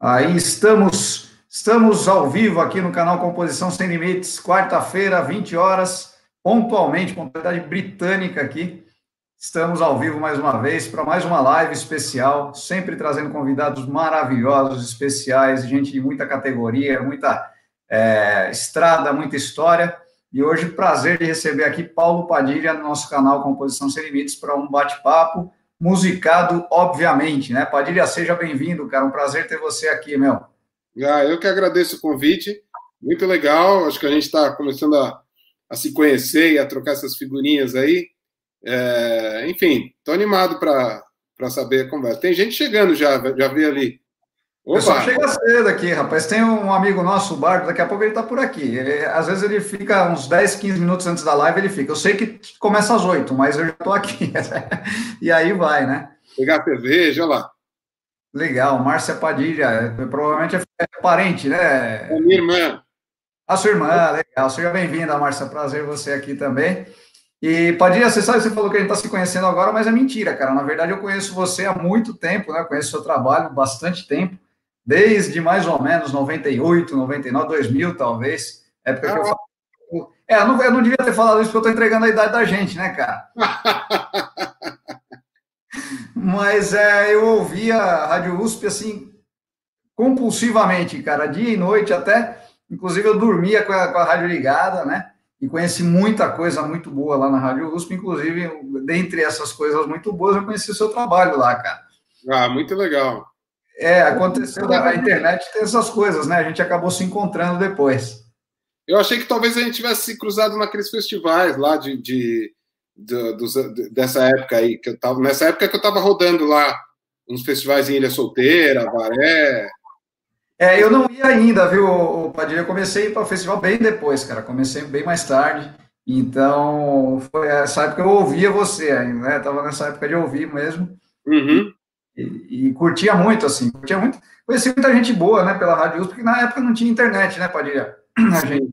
Aí estamos, estamos ao vivo aqui no canal Composição Sem Limites, quarta-feira, 20 horas, pontualmente, pontualidade britânica aqui. Estamos ao vivo mais uma vez para mais uma live especial, sempre trazendo convidados maravilhosos, especiais, gente de muita categoria, muita é, estrada, muita história. E hoje, prazer de receber aqui Paulo Padilha no nosso canal Composição Sem Limites para um bate-papo musicado, obviamente, né? Padilha, seja bem-vindo, cara. Um prazer ter você aqui, meu. Ah, eu que agradeço o convite. Muito legal. Acho que a gente está começando a, a, se conhecer e a trocar essas figurinhas aí. É, enfim, estou animado para saber a conversa. Tem gente chegando já, já vi ali. O pessoal chega cedo aqui, rapaz. Tem um amigo nosso, o Bardo, daqui a pouco ele está por aqui. Ele, às vezes ele fica uns 10, 15 minutos antes da live, ele fica. Eu sei que começa às 8, mas eu já estou aqui. e aí vai, né? Pegar cerveja, lá. Legal, Márcia Padilha, provavelmente é parente, né? É minha irmã. A sua irmã, legal. Seja bem-vinda, Márcia. Prazer você aqui também. E Padilha, você sabe, você falou que a gente está se conhecendo agora, mas é mentira, cara. Na verdade, eu conheço você há muito tempo, né? Conheço seu trabalho bastante tempo desde mais ou menos 98, 99, 2000, talvez. Época que eu falo. É, eu não, eu não devia ter falado isso porque eu estou entregando a idade da gente, né, cara? Mas é, eu ouvia a Rádio USP assim, compulsivamente, cara, dia e noite até. Inclusive, eu dormia com a, com a rádio ligada, né? E conheci muita coisa muito boa lá na Rádio USP, inclusive, dentre essas coisas muito boas, eu conheci o seu trabalho lá, cara. Ah, muito legal. É, aconteceu, a internet tem essas coisas, né? A gente acabou se encontrando depois. Eu achei que talvez a gente tivesse se cruzado naqueles festivais lá de, de, de, de dessa época aí, que eu tava, nessa época que eu estava rodando lá, uns festivais em Ilha Solteira, Baré. É, eu não ia ainda, viu, Padilha? Eu comecei para o festival bem depois, cara. Comecei bem mais tarde. Então, foi essa época que eu ouvia você ainda, né? Tava nessa época de ouvir mesmo. Uhum. E, e, curtia muito, assim, curtia muito. Conheci muita gente boa, né, pela Rádio USP, porque na época não tinha internet, né, Padilha? A gente,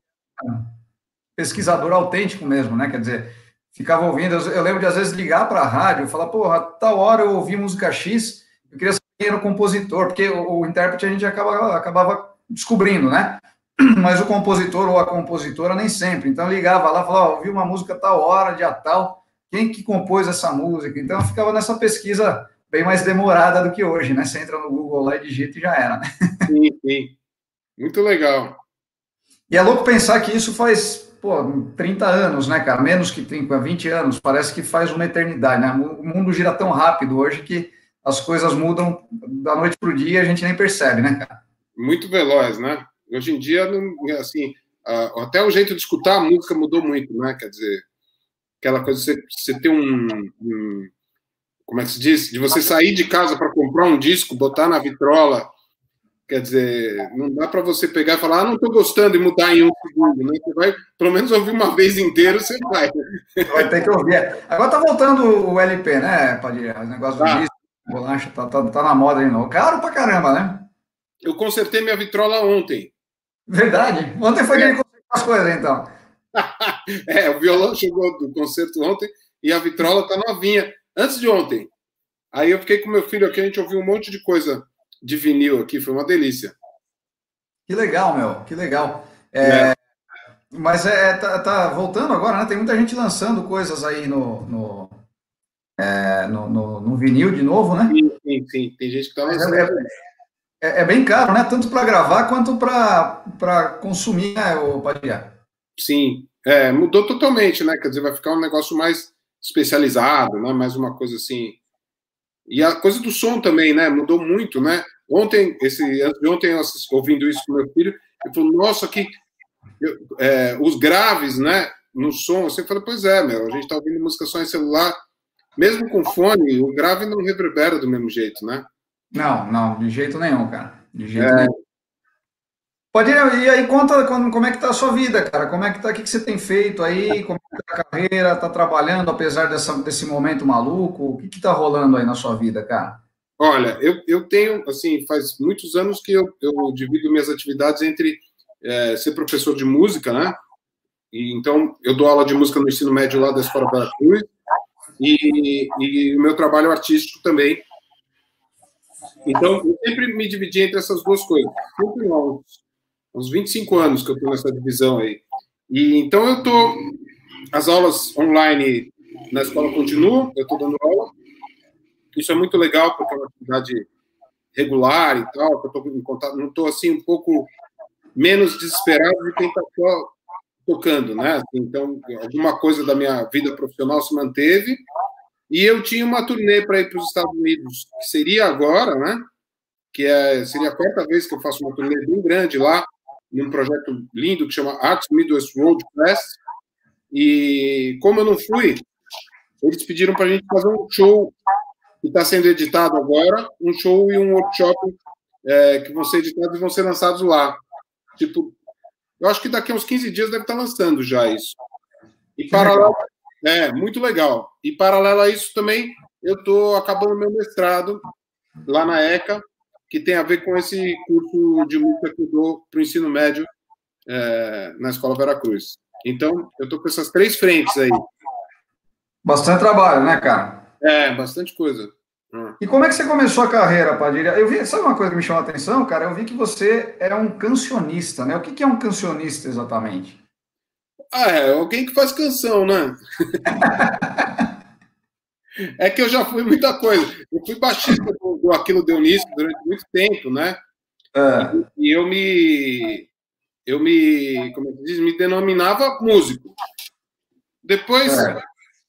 pesquisador autêntico mesmo, né, quer dizer, ficava ouvindo, eu, lembro de às vezes ligar para a rádio, falar, porra, tal hora eu ouvi música X, eu queria saber quem era o compositor, porque o, o intérprete a gente acaba, acabava descobrindo, né? Mas o compositor ou a compositora nem sempre. Então eu ligava lá, falava, ouvi uma música tal hora, dia tal, quem que compôs essa música? Então eu ficava nessa pesquisa bem mais demorada do que hoje, né? Você entra no Google lá e digita e já era, né? Sim, sim. Muito legal. E é louco pensar que isso faz, pô, 30 anos, né, cara? Menos que 30, 20 anos. Parece que faz uma eternidade, né? O mundo gira tão rápido hoje que as coisas mudam da noite para o dia e a gente nem percebe, né, cara? Muito veloz, né? Hoje em dia, assim, até o jeito de escutar a música mudou muito, né? Quer dizer, aquela coisa, você, você ter um, um como é que se diz? De você sair de casa para comprar um disco, botar na vitrola. Quer dizer, não dá para você pegar e falar, ah, não estou gostando e mudar em um segundo, né? Você vai, pelo menos, ouvir uma vez inteiro, você vai. Vai ter que ouvir. Agora tá voltando o LP, né, Padilha? O negócio do disco, bolacha, tá, tá, tá na moda de novo. Caro pra caramba, né? Eu consertei minha vitrola ontem. Verdade. Ontem foi é. que ele consertou as coisas, então. é, o violão chegou do concerto ontem e a vitrola tá novinha. Antes de ontem. Aí eu fiquei com meu filho aqui, a gente ouviu um monte de coisa de vinil aqui, foi uma delícia. Que legal, meu, que legal. É, é. Mas é, é, tá, tá, voltando agora, né? Tem muita gente lançando coisas aí no, no, é, no, no, no, vinil de novo, né? Sim, sim, sim. tem gente que tá é, lançando. É, é, bem caro, né? Tanto para gravar quanto para consumir, né, o Padilha? Sim, é, mudou totalmente, né? Quer dizer, vai ficar um negócio mais especializado, né? Mais uma coisa assim. E a coisa do som também, né? Mudou muito, né? Ontem, esse, ontem eu assisti, ouvindo isso com meu filho, ele falou, nossa, que eu, é, os graves, né? No som, assim, fala, pois é, meu, a gente tá ouvindo música só em celular, mesmo com fone, o grave não reverbera do mesmo jeito, né? Não, não, de jeito nenhum, cara. De jeito é, nenhum. Pode ir, e aí conta como é que tá a sua vida, cara. Como é que tá, o que, que você tem feito aí, como é que tá a carreira, tá trabalhando apesar dessa, desse momento maluco? O que, que tá rolando aí na sua vida, cara? Olha, eu, eu tenho, assim, faz muitos anos que eu, eu divido minhas atividades entre é, ser professor de música, né? E, então, eu dou aula de música no ensino médio lá da Escola Cruz e, e o meu trabalho artístico também, Então, eu sempre me dividi entre essas duas coisas. Sempre uns 25 anos que eu estou nessa divisão aí. E então eu estou. As aulas online na escola continuam, eu estou dando aula. Isso é muito legal, porque é uma atividade regular e tal, eu estou em contato, não estou assim um pouco menos desesperado de quem está só tocando, né? Então, alguma coisa da minha vida profissional se manteve e eu tinha uma turnê para ir para os Estados Unidos, que seria agora, né? Que é, seria a quarta vez que eu faço uma turnê bem grande lá, num projeto lindo que chama Arts Midwest Road Fest. E como eu não fui, eles pediram para a gente fazer um show que está sendo editado agora, um show e um workshop é, que vão ser editados e vão ser lançados lá. Tipo, eu acho que daqui a uns 15 dias deve estar lançando já isso. E paralelo, é muito legal. E paralelo a isso também, eu estou acabando meu mestrado lá na ECA, que tem a ver com esse curso de música que eu dou para o ensino médio é, na Escola Veracruz. Então, eu estou com essas três frentes aí. Bastante trabalho, né, cara? É, bastante coisa. E como é que você começou a carreira, Padilha? Eu vi, sabe uma coisa que me chamou a atenção, cara? Eu vi que você era um cancionista, né? O que é um cancionista exatamente? Ah, é alguém que faz canção, né? é que eu já fui muita coisa. Eu fui baixista do, Aquilo Dionísio durante muito tempo, né? É. E, eu me eu me, como é que diz, me denominava músico. Depois, é.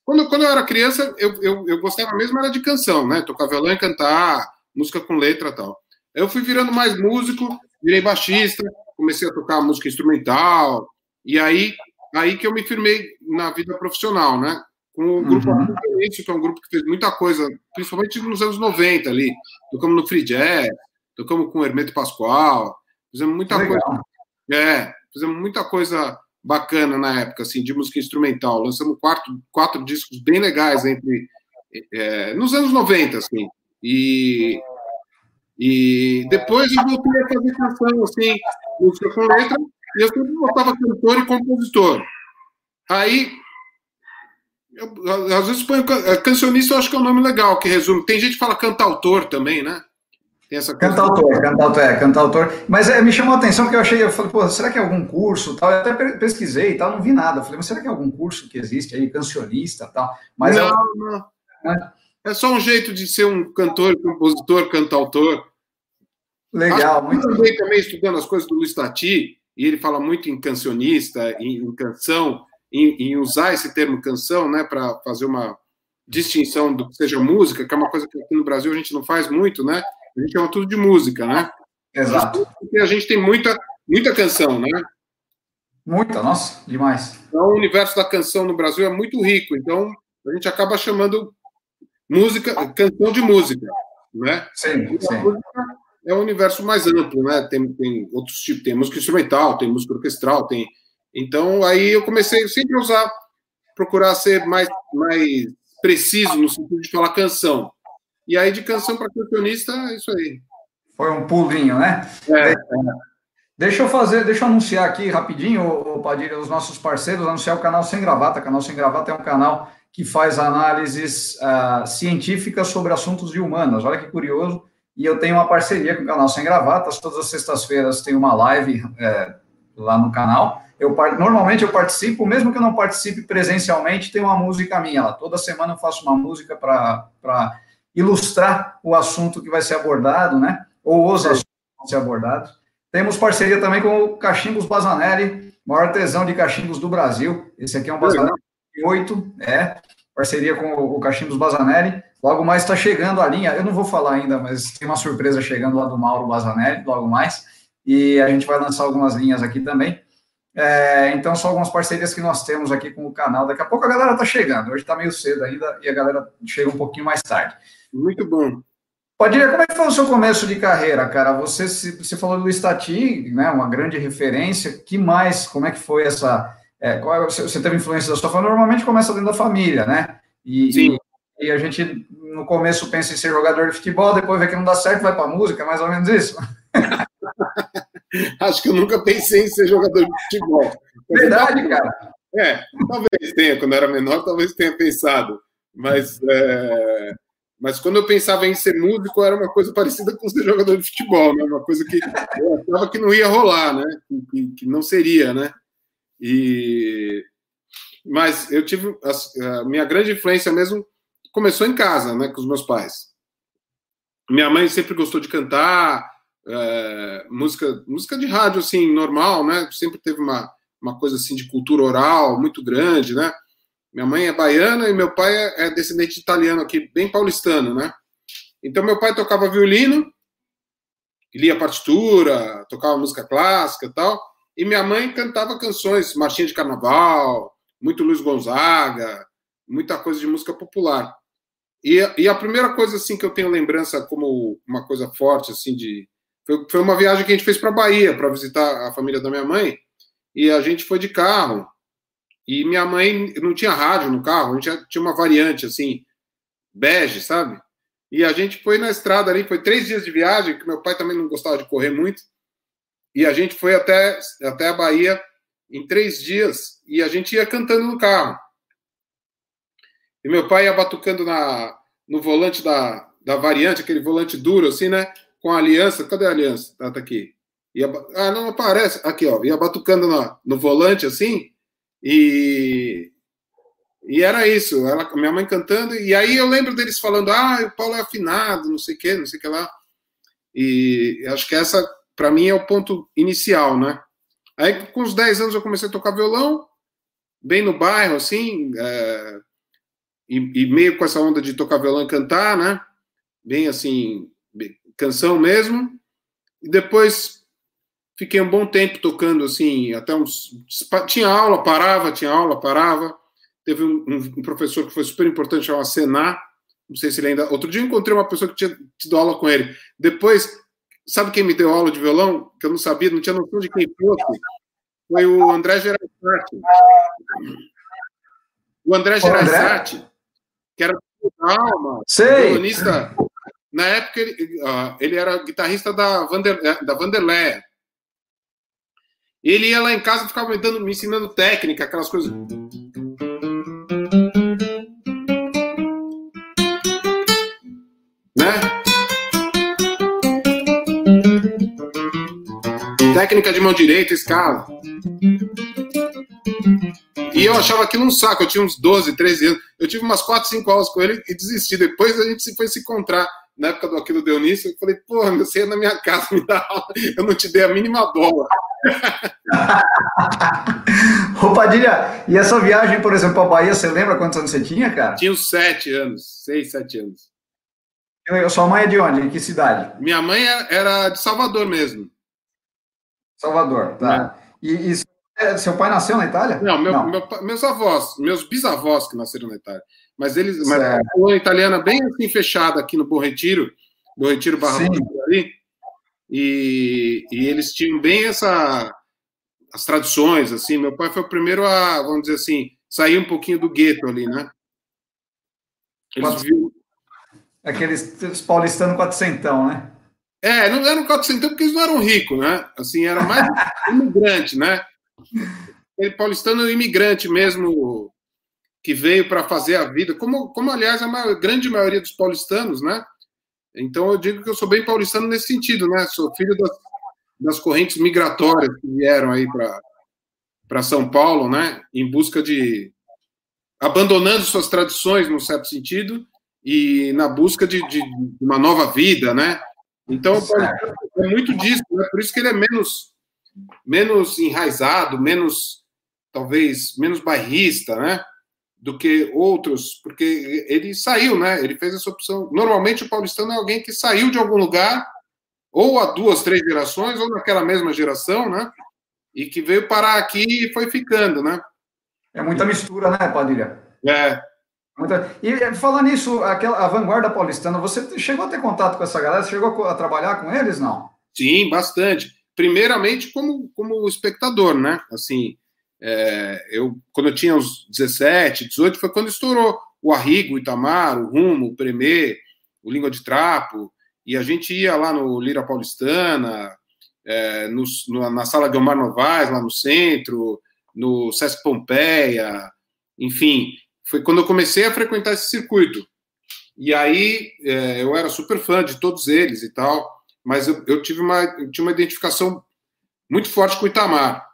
Quando, quando eu era criança, eu, eu, eu gostava mesmo era de canção, né? Tocar violão e cantar, música com letra e tal. Eu fui virando mais músico, virei baixista, comecei a tocar música instrumental, e aí, aí que eu me firmei na vida profissional, né? Com o grupo uhum. que é um grupo que fez muita coisa, principalmente nos anos 90 ali. Tocamos no Free Jazz, tocamos com o Hermeto Pascoal, fizemos muita Legal. coisa. É, fizemos muita coisa bacana na época, assim, de música instrumental. Lançamos quatro, quatro discos bem legais entre é, nos anos 90, assim. E, e depois eu voltei a fazer canção, assim, música com letra, e eu sempre botava cantor e compositor. Aí, eu, às vezes ponho cancionista, eu acho que é um nome legal, que resume. Tem gente que fala cantautor também, né? Tem essa cantautor, cantautor, é, cantautor. Mas é, me chamou a atenção porque eu achei, eu falei, pô, será que é algum curso tal? Eu até pesquisei e tal, não vi nada. Eu falei, mas será que é algum curso que existe aí, cancionista tal? Mas não, não. É. é só um jeito de ser um cantor, compositor, cantautor. Legal, Acho muito também, também estudando as coisas do Luiz Tati, e ele fala muito em cancionista, em, em canção, em, em, usar esse termo canção, né, para fazer uma distinção do que seja música, que é uma coisa que aqui no Brasil a gente não faz muito, né? A gente chama tudo de música, né? Exato. Porque a gente tem muita, muita canção, né? Muita, nossa, demais. Então, o universo da canção no Brasil é muito rico, então a gente acaba chamando música, canção de música, né? Sim, sim. é um universo mais amplo, né? Tem, tem outros tipos, tem música instrumental, tem música orquestral, tem. Então, aí eu comecei sempre a usar, procurar ser mais, mais preciso no sentido de falar canção. E aí, de canção para cancionista, é isso aí. Foi um pulinho, né? É, é. Deixa eu fazer, deixa eu anunciar aqui rapidinho, o Padilha, os nossos parceiros, anunciar o canal Sem Gravata. O canal Sem Gravata é um canal que faz análises uh, científicas sobre assuntos de humanas. Olha que curioso. E eu tenho uma parceria com o canal Sem Gravatas. Todas as sextas-feiras tem uma live é, lá no canal. Eu, normalmente eu participo, mesmo que eu não participe presencialmente, tem uma música minha lá. Toda semana eu faço uma música para ilustrar o assunto que vai ser abordado, né? Ou os assuntos que vão ser abordados. Temos parceria também com o Cachimbos Bazanelli, maior artesão de cachimbos do Brasil. Esse aqui é um Bazanelli 8, é, parceria com o Cachimbos Bazanelli. Logo mais está chegando a linha, eu não vou falar ainda, mas tem uma surpresa chegando lá do Mauro Bazanelli, logo mais. E a gente vai lançar algumas linhas aqui também. É, então, são algumas parcerias que nós temos aqui com o canal. Daqui a pouco a galera está chegando. Hoje está meio cedo ainda e a galera chega um pouquinho mais tarde. Muito bom. Padilha, como é que foi o seu começo de carreira, cara? Você, você falou do Estati, né, uma grande referência. Que mais? Como é que foi essa? É, qual, é você teve influência da sua família? Normalmente começa dentro da família, né? E, Sim. E, e, a gente no começo pensa em ser jogador de futebol, depois vê que não dá certo, vai para música, mais ou menos isso. Acho que eu nunca pensei em ser jogador de futebol. Verdade, cara. É, talvez tenha, quando era menor, talvez tenha pensado. Mas é, Mas quando eu pensava em ser músico, era uma coisa parecida com ser jogador de futebol, né? Uma coisa que eu achava que não ia rolar, né? Que, que não seria, né? E mas eu tive a, a, minha grande influência mesmo começou em casa, né, com os meus pais. Minha mãe sempre gostou de cantar, é, música, música de rádio assim normal, né? Sempre teve uma, uma coisa assim de cultura oral muito grande, né? Minha mãe é baiana e meu pai é, é descendente de italiano aqui, bem paulistano, né? Então meu pai tocava violino, lia partitura, tocava música clássica e tal, e minha mãe cantava canções, marchinha de carnaval, muito Luiz Gonzaga, muita coisa de música popular. E, e, a primeira coisa assim que eu tenho lembrança como uma coisa forte assim de foi, foi uma viagem que a gente fez para Bahia para visitar a família da minha mãe e a gente foi de carro e minha mãe não tinha rádio no carro, a gente tinha uma variante assim bege, sabe? E a gente foi na estrada ali, foi três dias de viagem, que meu pai também não gostava de correr muito. E a gente foi até, até a Bahia em três dias e a gente ia cantando no carro. E meu pai ia batucando na, no volante da, da variante, aquele volante duro, assim, né? Com a aliança. Cadê a aliança? Ah, tá aqui. Ia, ah, não aparece. Aqui, ó. Ia batucando no, no volante, assim. E, e era isso. Ela, minha mãe cantando. E aí eu lembro deles falando: ah, o Paulo é afinado, não sei o quê, não sei o que lá. E acho que essa, para mim, é o ponto inicial, né? Aí, com os 10 anos, eu comecei a tocar violão, bem no bairro, assim, é, e, e, meio com essa onda de tocar violão e cantar, né? Bem assim, canção mesmo. E depois fiquei um bom tempo tocando, assim, até uns. Tinha aula, parava, tinha aula, parava. Teve um, um professor que foi super importante, chamado Senar. Não sei se ele ainda. Outro dia eu encontrei uma pessoa que tinha tido aula com ele. Depois, Sabe quem me deu aula de violão? Que eu não sabia, não tinha noção de quem fosse. Foi o André Gerazati. O André Gerazati, que era alma, violonista. Na época, ele, ele era guitarrista da, Vander, da Vanderleia. Ele ia lá em casa e ficava me, dando, me ensinando técnica, aquelas coisas. técnica de mão direita, escala. E eu achava aquilo um saco, eu tinha uns 12, 13 anos. Eu tive umas 4, 5 aulas com ele e desisti. Depois a gente se foi se encontrar na época do Aquilo Dionísio. Eu falei, porra, você é na minha casa me dá aula, eu não te dei a mínima bola. Ô Padilha, e essa viagem, por exemplo, para Bahia, você lembra quantos anos você tinha, cara? Tinha uns 7 anos, 6, 7 anos. Sua mãe é de onde? Em que cidade? Minha mãe era de Salvador mesmo. Salvador, tá. É. E, e, é, seu pai nasceu na Itália? Não, meu, Não. Meu, meus avós, meus bisavós que nasceram na Itália. Mas eles, mas a italiana bem assim fechada aqui no Bom Retiro, Bom Retiro Barra ali, e, e eles tinham bem essa as tradições, assim. Meu pai foi o primeiro a, vamos dizer assim, sair um pouquinho do gueto ali, né? Eles viram... Aqueles paulistanos quatrocentão, né? É, não eram 400 porque eles não eram ricos, né? Assim, era mais imigrante, né? Ele paulistano imigrante mesmo que veio para fazer a vida, como, como aliás a maior, grande maioria dos paulistanos, né? Então eu digo que eu sou bem paulistano nesse sentido, né? Sou filho das, das correntes migratórias que vieram aí para São Paulo, né? Em busca de abandonando suas tradições, num certo sentido, e na busca de, de uma nova vida, né? Então, é muito disso, né? por isso que ele é menos, menos enraizado, menos, talvez, menos bairrista, né? Do que outros, porque ele saiu, né? Ele fez essa opção. Normalmente, o paulistano é alguém que saiu de algum lugar, ou há duas, três gerações, ou naquela mesma geração, né? E que veio parar aqui e foi ficando, né? É muita mistura, né, Padilha? É, e eh, falando nisso, aquela, a vanguarda paulistana, você chegou a ter contato com essa galera? Você chegou a trabalhar com eles, não? Sim, bastante. Primeiramente como, como espectador, né? Assim, é, eu, quando eu tinha uns 17, 18, foi quando estourou o Arrigo, o Itamar, o Rumo, o Premê, o Língua de Trapo, e a gente ia lá no Lira Paulistana, é, no, no, na Sala Guilmar Novaes, lá no centro, no Sesc Pompeia, enfim, foi quando eu comecei a frequentar esse circuito. E aí é, eu era super fã de todos eles e tal, mas eu, eu tive uma, eu uma identificação muito forte com o Itamar.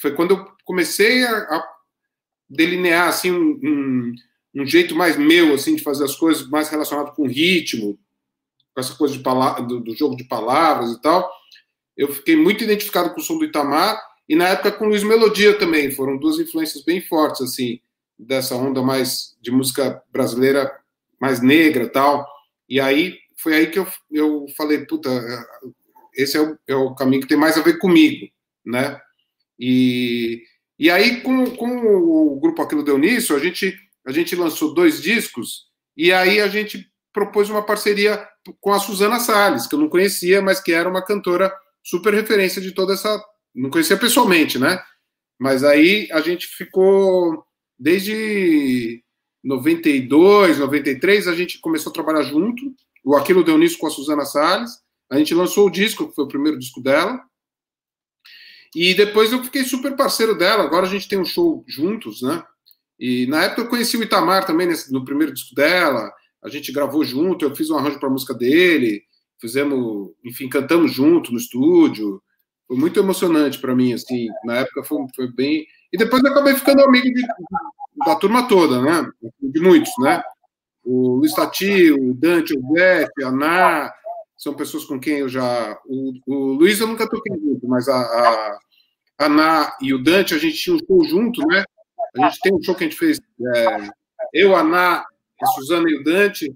Foi quando eu comecei a, a delinear assim um, um, jeito mais meu assim de fazer as coisas, mais relacionado com ritmo, com essa coisa do, do, jogo de palavras e tal. Eu fiquei muito identificado com o som do Itamar e na época com o Luiz Melodia também. Foram duas influências bem fortes assim dessa onda mais de música brasileira mais negra tal. E aí foi aí que eu, eu falei, puta, esse é o, é o caminho que tem mais a ver comigo, né? E, e aí, com, com o grupo Aquilo Deu Nisso, a gente, a gente lançou dois discos, e aí a gente propôs uma parceria com a Suzana Salles, que eu não conhecia, mas que era uma cantora super referência de toda essa. Não conhecia pessoalmente, né? Mas aí a gente ficou desde 92, 93, a gente começou a trabalhar junto. O Aquilo Deu Nisso com a Suzana Salles. A gente lançou o disco, que foi o primeiro disco dela. E depois eu fiquei super parceiro dela. Agora a gente tem um show juntos, né? E na época eu conheci o Itamar também nesse, no primeiro disco dela. A gente gravou junto, eu fiz um arranjo para música dele. Fizemos, enfim, cantamos junto no estúdio. Foi muito emocionante para mim, assim. Na época foi, foi, bem. E depois eu acabei ficando amigo de, da turma toda, né? De muitos, né? O Luiz Tati, o Dante, o Zé, a Ná, são pessoas com quem eu já. O, o Luiz eu nunca toquei junto, mas a, a, Ana e o Dante, a gente tinha um show junto, né? A gente tem um show que a gente fez. É, eu, a Ana, a Suzana e o Dante,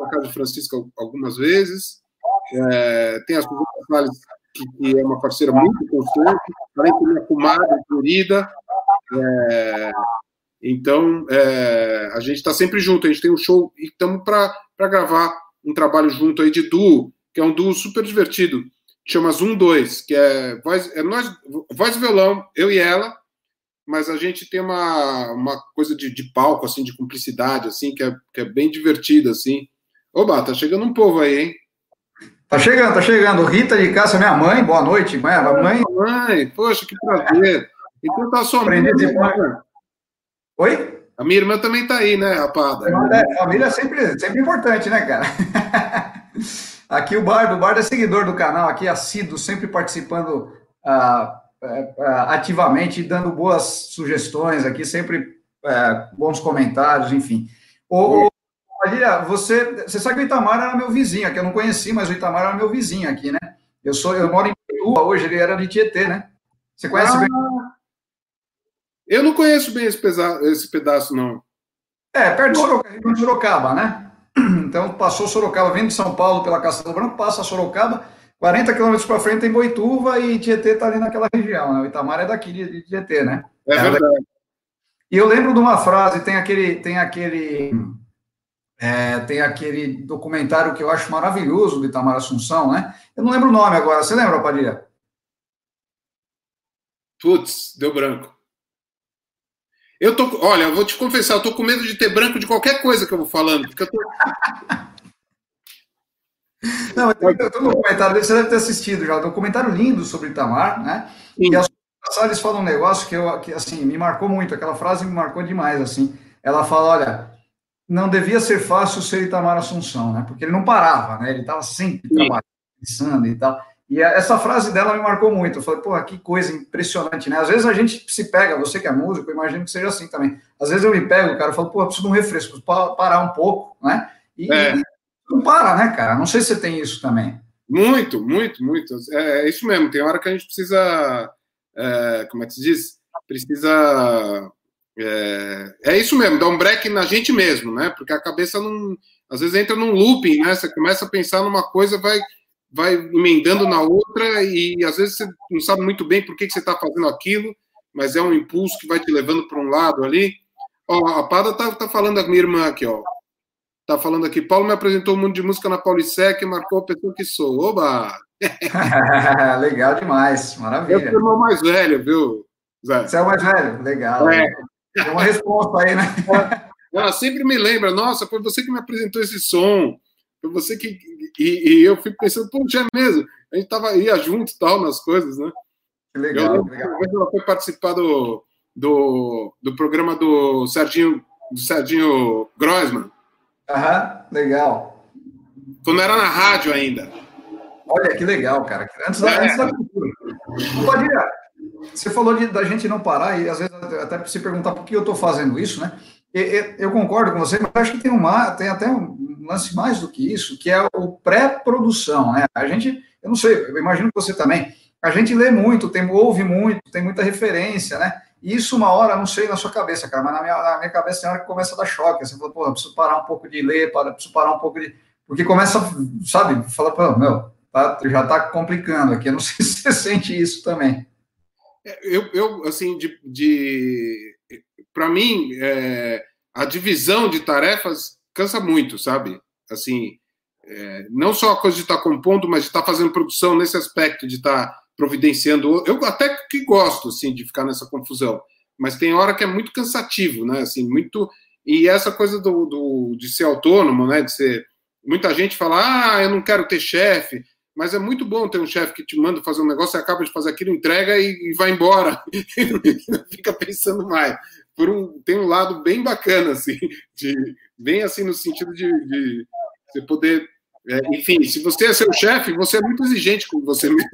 na casa de Francisca algumas vezes. É, tem a Suzana Salles, que, que, é uma parceira muito constante, além de minha comadre querida. É, então, é, a gente está sempre junto, a gente tem um show e estamos para gravar um trabalho junto aí de duo que é um duo super divertido, chama Zoom 2, que é voz, é nós, voz e violão, eu e ela, mas a gente tem uma, uma coisa de, de palco, assim, de cumplicidade, assim, que é, que é bem divertida, assim. Oba, tá chegando um povo aí, hein? Tá chegando, tá chegando. Rita de Cássia, minha mãe, boa noite. Mãe, mãe. Mãe, poxa, que prazer. Então tá sua mãe. Oi? A minha irmã também tá aí, né, rapada? É, família é sempre, sempre importante, né, cara? Aqui o Bardo, o Bardo é seguidor do canal, aqui assíduo, sempre participando ah, ah, ativamente, dando boas sugestões aqui, sempre ah, bons comentários, enfim. Ô, Maria, você, você sabe que o Itamar era meu vizinho, que eu não conheci, mas o Itamar era meu vizinho aqui, né? Eu sou, eu moro em Peruba hoje, ele era de Tietê, né? Você conhece ah, bem? Eu não conheço bem esse, pesa, esse pedaço, não. É, perto de Sorocaba, né? Então, passou Sorocaba, vindo de São Paulo pela Castelo Branco, passa Sorocaba, 40 quilômetros para frente tem Boituva e Tietê está ali naquela região, né? O Itamar é daqui de Tietê, né? É verdade. E eu lembro de uma frase, tem aquele, tem aquele, é, tem aquele documentário que eu acho maravilhoso do Itamar Assunção, né? Eu não lembro o nome agora, você lembra, Padilha? Putz, deu branco. Eu tô, olha, eu vou te confessar, eu tô com medo de ter branco de qualquer coisa que eu vou falando, porque eu tô... Não, eu tô no documentário você deve ter assistido já, um documentário lindo sobre Itamar, né? Sim. E a Salles fala um negócio que, eu, que, assim, me marcou muito, aquela frase me marcou demais, assim. Ela fala, olha, não devia ser fácil ser Itamar Assunção, né? Porque ele não parava, né? Ele estava sempre Sim. trabalhando, pensando e tal. E essa frase dela me marcou muito. Eu falei, pô, que coisa impressionante, né? Às vezes a gente se pega, você que é músico, eu imagino que seja assim também. Às vezes eu me pego, cara, eu falo, pô, eu preciso de um refresco, parar um pouco, né? E, é. não para, né, cara? Não sei se você tem isso também. Muito, muito, muito. É, é isso mesmo. Tem hora que a gente precisa, é, como é que se diz? Precisa. É, é, isso mesmo, dar um break na gente mesmo, né? Porque a cabeça não. Às vezes entra num looping, né? Você começa a pensar numa coisa, vai vai emendando na outra e às vezes você não sabe muito bem por que, que você está fazendo aquilo, mas é um impulso que vai te levando para um lado ali. Ó, a Pada tá, tá falando a minha irmã aqui, ó. Tá falando aqui, Paulo me apresentou o mundo de música na Paulicec e marcou a pessoa que sou. Oba! legal demais, maravilha. Eu sou o irmão mais velho, viu, Zé? Você é o mais velho, legal. É. Tem uma resposta aí, né? Ela sempre me lembra, nossa, foi você que me apresentou esse som. Foi você que. E, e eu fico pensando, poxa, é mesmo. A gente tava, ia junto tal nas coisas, né? Que legal, eu, legal. Ela foi participar do, do, do programa do Serginho, do Serginho Grossman. Aham, legal. Quando era na rádio ainda. Olha que legal, cara. Antes da, é. antes da cultura. Padilha, você falou de, da gente não parar e às vezes até se perguntar por que eu estou fazendo isso, né? Eu concordo com você, mas acho que tem, uma, tem até um lance mais do que isso, que é o pré-produção, né? A gente, eu não sei, eu imagino que você também, a gente lê muito, tem, ouve muito, tem muita referência, né? E isso uma hora, não sei na sua cabeça, cara, mas na minha, na minha cabeça tem hora que começa a dar choque. Você fala, pô, preciso parar um pouco de ler, para, preciso parar um pouco de. Porque começa, sabe, fala, pô, meu, tá, já tá complicando aqui. Eu não sei se você sente isso também. É, eu, eu assim, de, de para mim, é, a divisão de tarefas cansa muito, sabe? Assim, é, não só a coisa de estar tá compondo, mas de estar tá fazendo produção nesse aspecto, de estar tá providenciando. Eu até que gosto, assim, de ficar nessa confusão, mas tem hora que é muito cansativo, né? Assim, muito. E essa coisa do, do de ser autônomo, né? De ser. Muita gente fala, ah, eu não quero ter chefe mas é muito bom ter um chefe que te manda fazer um negócio, você acaba de fazer aquilo, entrega e, e vai embora, fica pensando mais. Por um, tem um lado bem bacana, assim, de, bem assim no sentido de, de você poder. É, enfim, se você é seu chefe, você é muito exigente com você mesmo.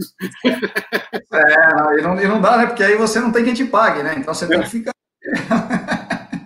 É, e não, e não dá, né? Porque aí você não tem quem te pague, né? Então você tem que ficar.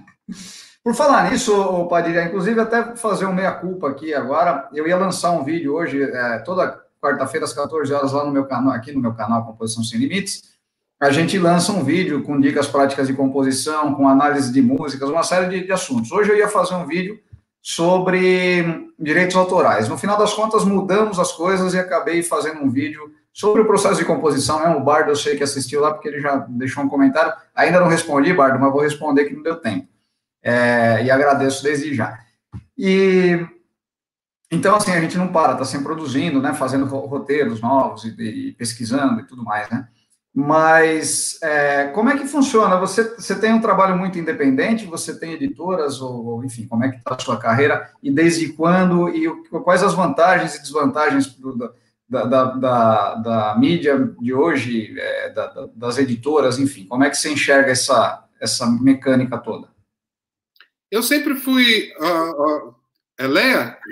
Por falar nisso, Padilha, inclusive até fazer um meia-culpa aqui agora, eu ia lançar um vídeo hoje, é, toda quarta-feira às 14 horas lá no meu canal, aqui no meu canal Composição Sem Limites, a gente lança um vídeo com dicas práticas de composição, com análise de músicas, uma série de, de assuntos. Hoje eu ia fazer um vídeo sobre direitos autorais. No final das contas, mudamos as coisas e acabei fazendo um vídeo sobre o processo de composição. É O Bardo, eu sei que assistiu lá, porque ele já deixou um comentário. Ainda não respondi, Bardo, mas vou responder que não deu tempo. É, e agradeço desde já. E então, assim, a gente não para, está sempre produzindo, né, fazendo roteiros novos e, e, pesquisando e tudo mais, né? Mas é, como é que funciona? Você, você tem um trabalho muito independente, você tem editoras, ou, ou enfim, como é que está a sua carreira, e desde quando, e quais as vantagens e desvantagens do, da, da, da, da, mídia de hoje, é, da, das editoras, enfim, como é que você enxerga essa, essa mecânica toda? Eu sempre fui uh, uh?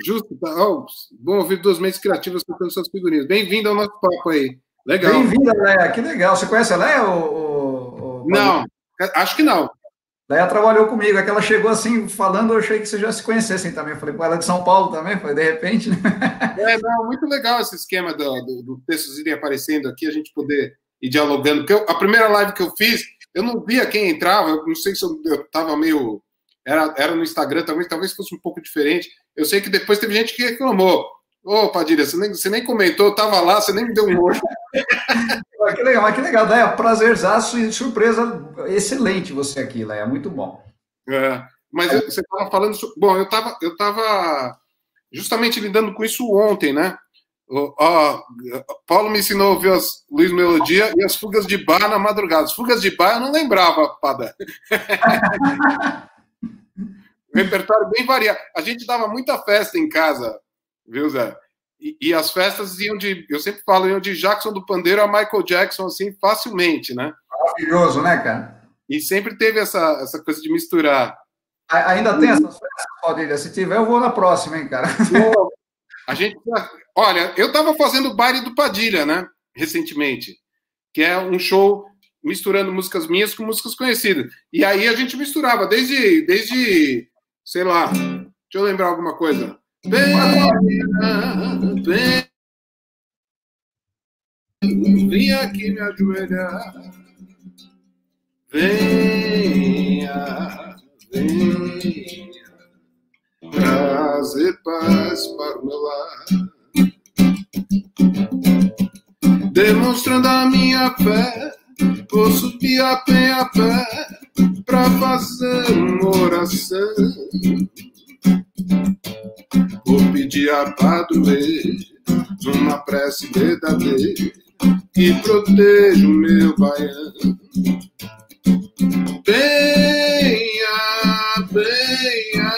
Justo? Oh, bom ouvir duas mentes criativas tocando suas figurinhas. Bem-vinda ao nosso papo aí. Legal. Bem-vinda, Leia. Que legal. Você conhece a Leia? Ou, ou... Não, acho que não. Leia trabalhou comigo. É que ela chegou assim, falando, eu achei que vocês já se conhecessem também. falei, com ela é de São Paulo também, foi de repente. Né? É, não, muito legal esse esquema do, do, do textos irem aparecendo aqui, a gente poder ir dialogando. Porque eu, a primeira live que eu fiz, eu não via quem entrava, eu não sei se eu estava meio era, era no Instagram também, talvez fosse um pouco diferente. Eu sei que depois teve gente que reclamou. Ô, oh, Padilha, você nem, você nem comentou, eu tava lá, você nem me deu um olho. que legal, mas que legal, Léa. Prazerzaço e surpresa excelente você aqui, Léa. Muito bom. É, mas eu, você estava falando. Bom, eu estava eu tava justamente lidando com isso ontem, né? O, ó, Paulo me ensinou a ouvir as Luiz Melodia e as fugas de bar na madrugada. As fugas de bar eu não lembrava, Pada. repertório bem variado. A gente dava muita festa em casa, viu, Zé? E, e, as festas iam de, eu sempre falo, iam de Jackson do Pandeiro a Michael Jackson, assim, facilmente, né? Maravilhoso, né, cara? E sempre teve essa, essa coisa de misturar. A, ainda tem essas festas, Padilha? Se tiver, eu vou na próxima, hein, cara? A gente, olha, eu estava fazendo o baile do Padilha, né, recentemente, que é um show misturando músicas minhas com músicas conhecidas. E aí a gente misturava desde, desde sei lá, deixa eu lembrar alguma coisa. Venha, venha aqui me ajoelhar. Venha, venha trazer paz para o meu lar. Demonstrando a minha fé Vou subir a pé a pé pra fazer uma oração. Vou pedir a padroeira numa prece verdadeira que proteja o meu baiano. Venha, venha,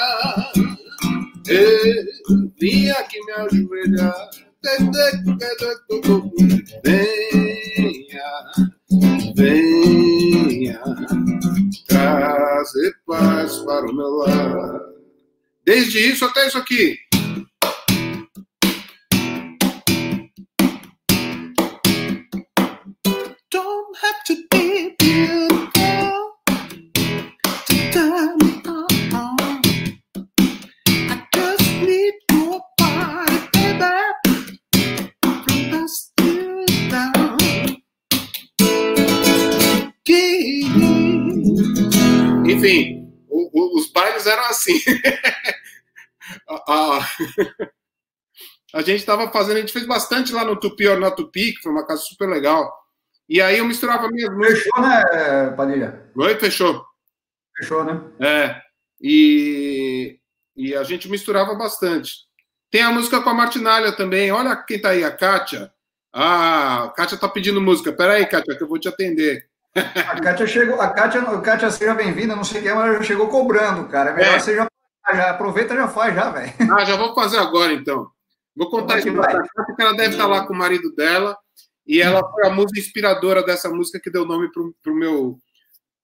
eu vim aqui me ajoelhar. Venha venha trazer paz para o meu lar. Desde isso até isso aqui. Gente estava fazendo, a gente fez bastante lá no Tupi or Not Tupi, que foi uma casa super legal. E aí eu misturava minhas músicas. Fechou, né, Padilha? Oi, fechou. Fechou, né? É. E, e a gente misturava bastante. Tem a música com a Martinalha também. Olha quem tá aí, a Kátia. Ah, a Kátia tá pedindo música. Peraí, Kátia, que eu vou te atender. A Kátia chegou, a Kátia, a Kátia seja bem-vinda, não sei o que, mas ela chegou cobrando, cara. É melhor É. você já, já aproveita e já faz, já, velho. Ah, já vou fazer agora, então. Vou contar vai. pra porque ela deve estar lá com o marido dela. E ela foi a música inspiradora dessa música que deu nome pro, pro, meu,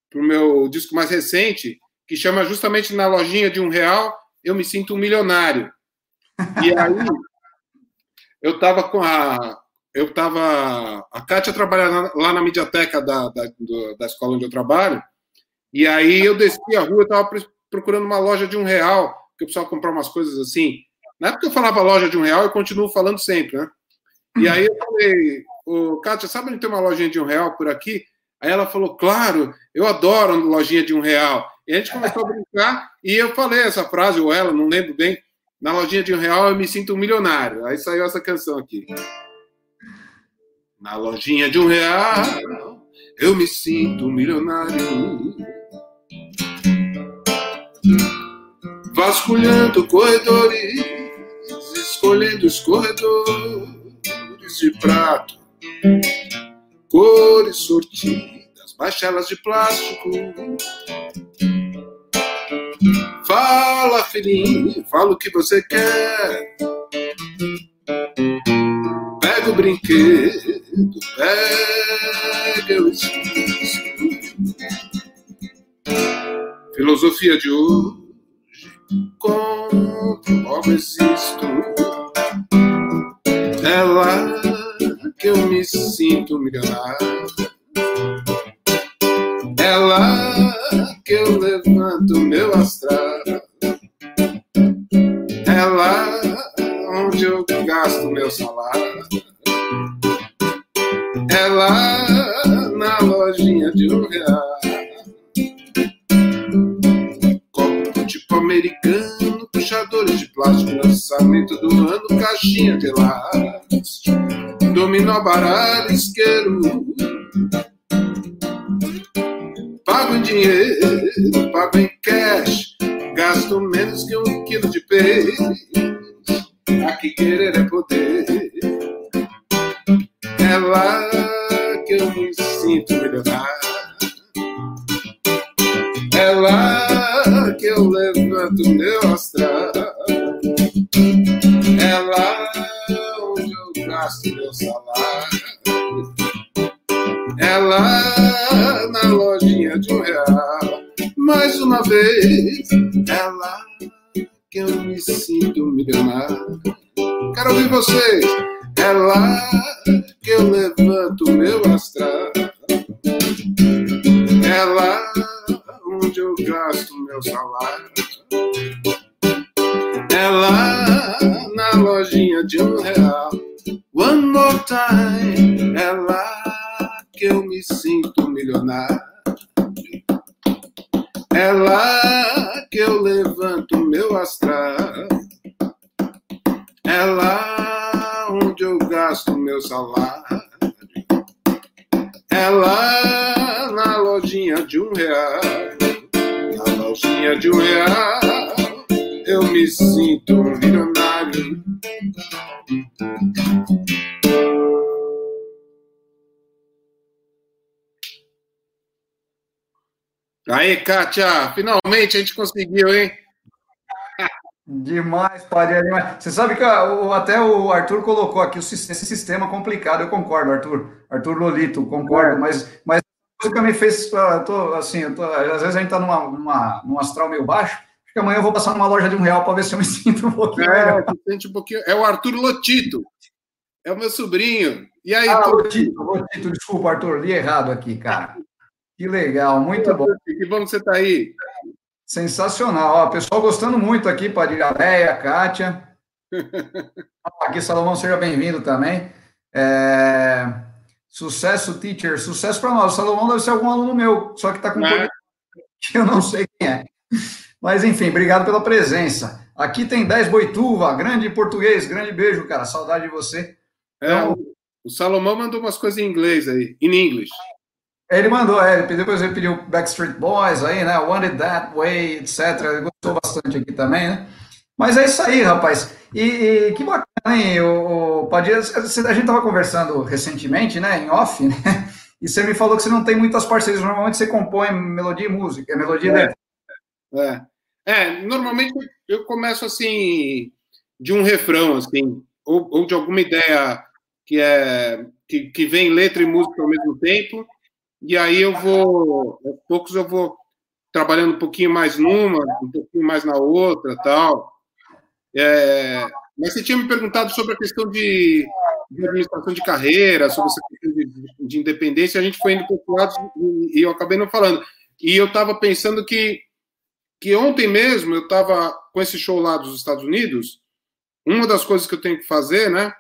pro meu disco mais recente, que chama justamente Na Lojinha de um Real, Eu Me Sinto um Milionário. E aí, eu estava com a. Eu estava. A Kátia trabalhava lá na mediateca da, da, da escola onde eu trabalho, e aí eu desci a rua, estava procurando uma loja de um real, que eu precisava comprar umas coisas assim. Na época eu falava loja de um real, eu continuo falando sempre, né? E aí eu falei, ô, Kátia, sabe onde tem uma lojinha de um real por aqui? Aí ela falou, claro, eu adoro lojinha de um real. E a gente começou a brincar, e eu falei essa frase, ou ela, não lembro bem, na lojinha de um real eu me sinto um milionário. Aí saiu essa canção aqui. Na lojinha de um real eu me sinto um milionário. Vasculhando corredores, escolhendo os corredores de prato, cores sortidas, baixelas de plástico. Fala, filhinho, fala o que você quer. Pega o brinquedo, pega o esquizo. Filosofia de hoje, compro, logo existo. É lá que eu me sinto milionário. É lá que eu levanto meu astral. É lá onde eu gasto meu salário. É lá na lojinha de um real. Americano, puxadores de plástico, lançamento do ano, caixinha de elástico. Dominó baralho, isqueiro. Pago em dinheiro, pago em cash. Gasto menos que um quilo de peixe. Aqui querer é poder. É levanto meu astral. É lá onde eu gasto meu salário. É lá na lojinha de um real. Mais uma vez, é lá que eu me sinto milionário. Quero ouvir vocês. É lá que eu levanto meu astral. É lá onde eu gasto meu salário. É lá na lojinha de um real. One more time. É lá que eu me sinto milionário. É lá que eu levanto meu astral. É lá onde eu gasto meu salário. É lá na lojinha de um real. Na lojinha de um real. Eu me sinto um milionário. Aí, Kátia, finalmente a gente conseguiu, hein? Demais, Padilha, demais. Você sabe que até o Arthur colocou aqui esse sistema complicado. Eu concordo, Arthur. Arthur Lolito, concordo. Mas, mas a música me fez. ah, eu tô, assim, eu tô- às vezes a gente está numa, numa, num astral meio baixo, Acho que amanhã eu vou passar numa loja de um real para ver se eu me sinto um pouquinho é, melhor. Sente um pouquinho. É o Arthur Lotito. É o meu sobrinho. E aí, ah, Lotito, Lotito, desculpa, Arthur, li errado aqui, cara. Que legal, muito bom. Que bom que você está aí. Sensacional. Ó, pessoal gostando muito aqui, Padilha Leia, Kátia. aqui, Salomão, seja bem-vindo também. É... Sucesso, teacher. Sucesso para nós. O Salomão deve ser algum aluno meu, só que está com é. que eu não sei quem é. Mas, enfim, obrigado pela presença. Aqui tem 10 Boituva, grande português, grande beijo, cara. Saudade de você. É, então, o Salomão mandou umas coisas em inglês aí, em inglês. Ele mandou, é, depois ele pediu Backstreet Boys aí, né? Wanted That Way, etc. Ele gostou bastante aqui também, né? Mas é isso aí, rapaz. E, e que bacana, hein, o, o Padilha? A gente estava conversando recentemente, né, em off, né? E você me falou que você não tem muitas parcerias. Normalmente você compõe melodia e música, é melodia é, é, é, normalmente eu começo assim, de um refrão, assim, ou, ou de alguma ideia que é que, que vem letra e música ao mesmo tempo, e aí eu vou, aos poucos eu vou trabalhando um pouquinho mais numa, um pouquinho mais na outra, tal. É, mas você tinha me perguntado sobre a questão de, de administração de carreira, sobre essa questão de, de independência, a gente foi indo para o lado e eu acabei não falando. E eu estava pensando que, que ontem mesmo eu estava com esse show lá dos Estados Unidos, uma das coisas que eu tenho que fazer, né,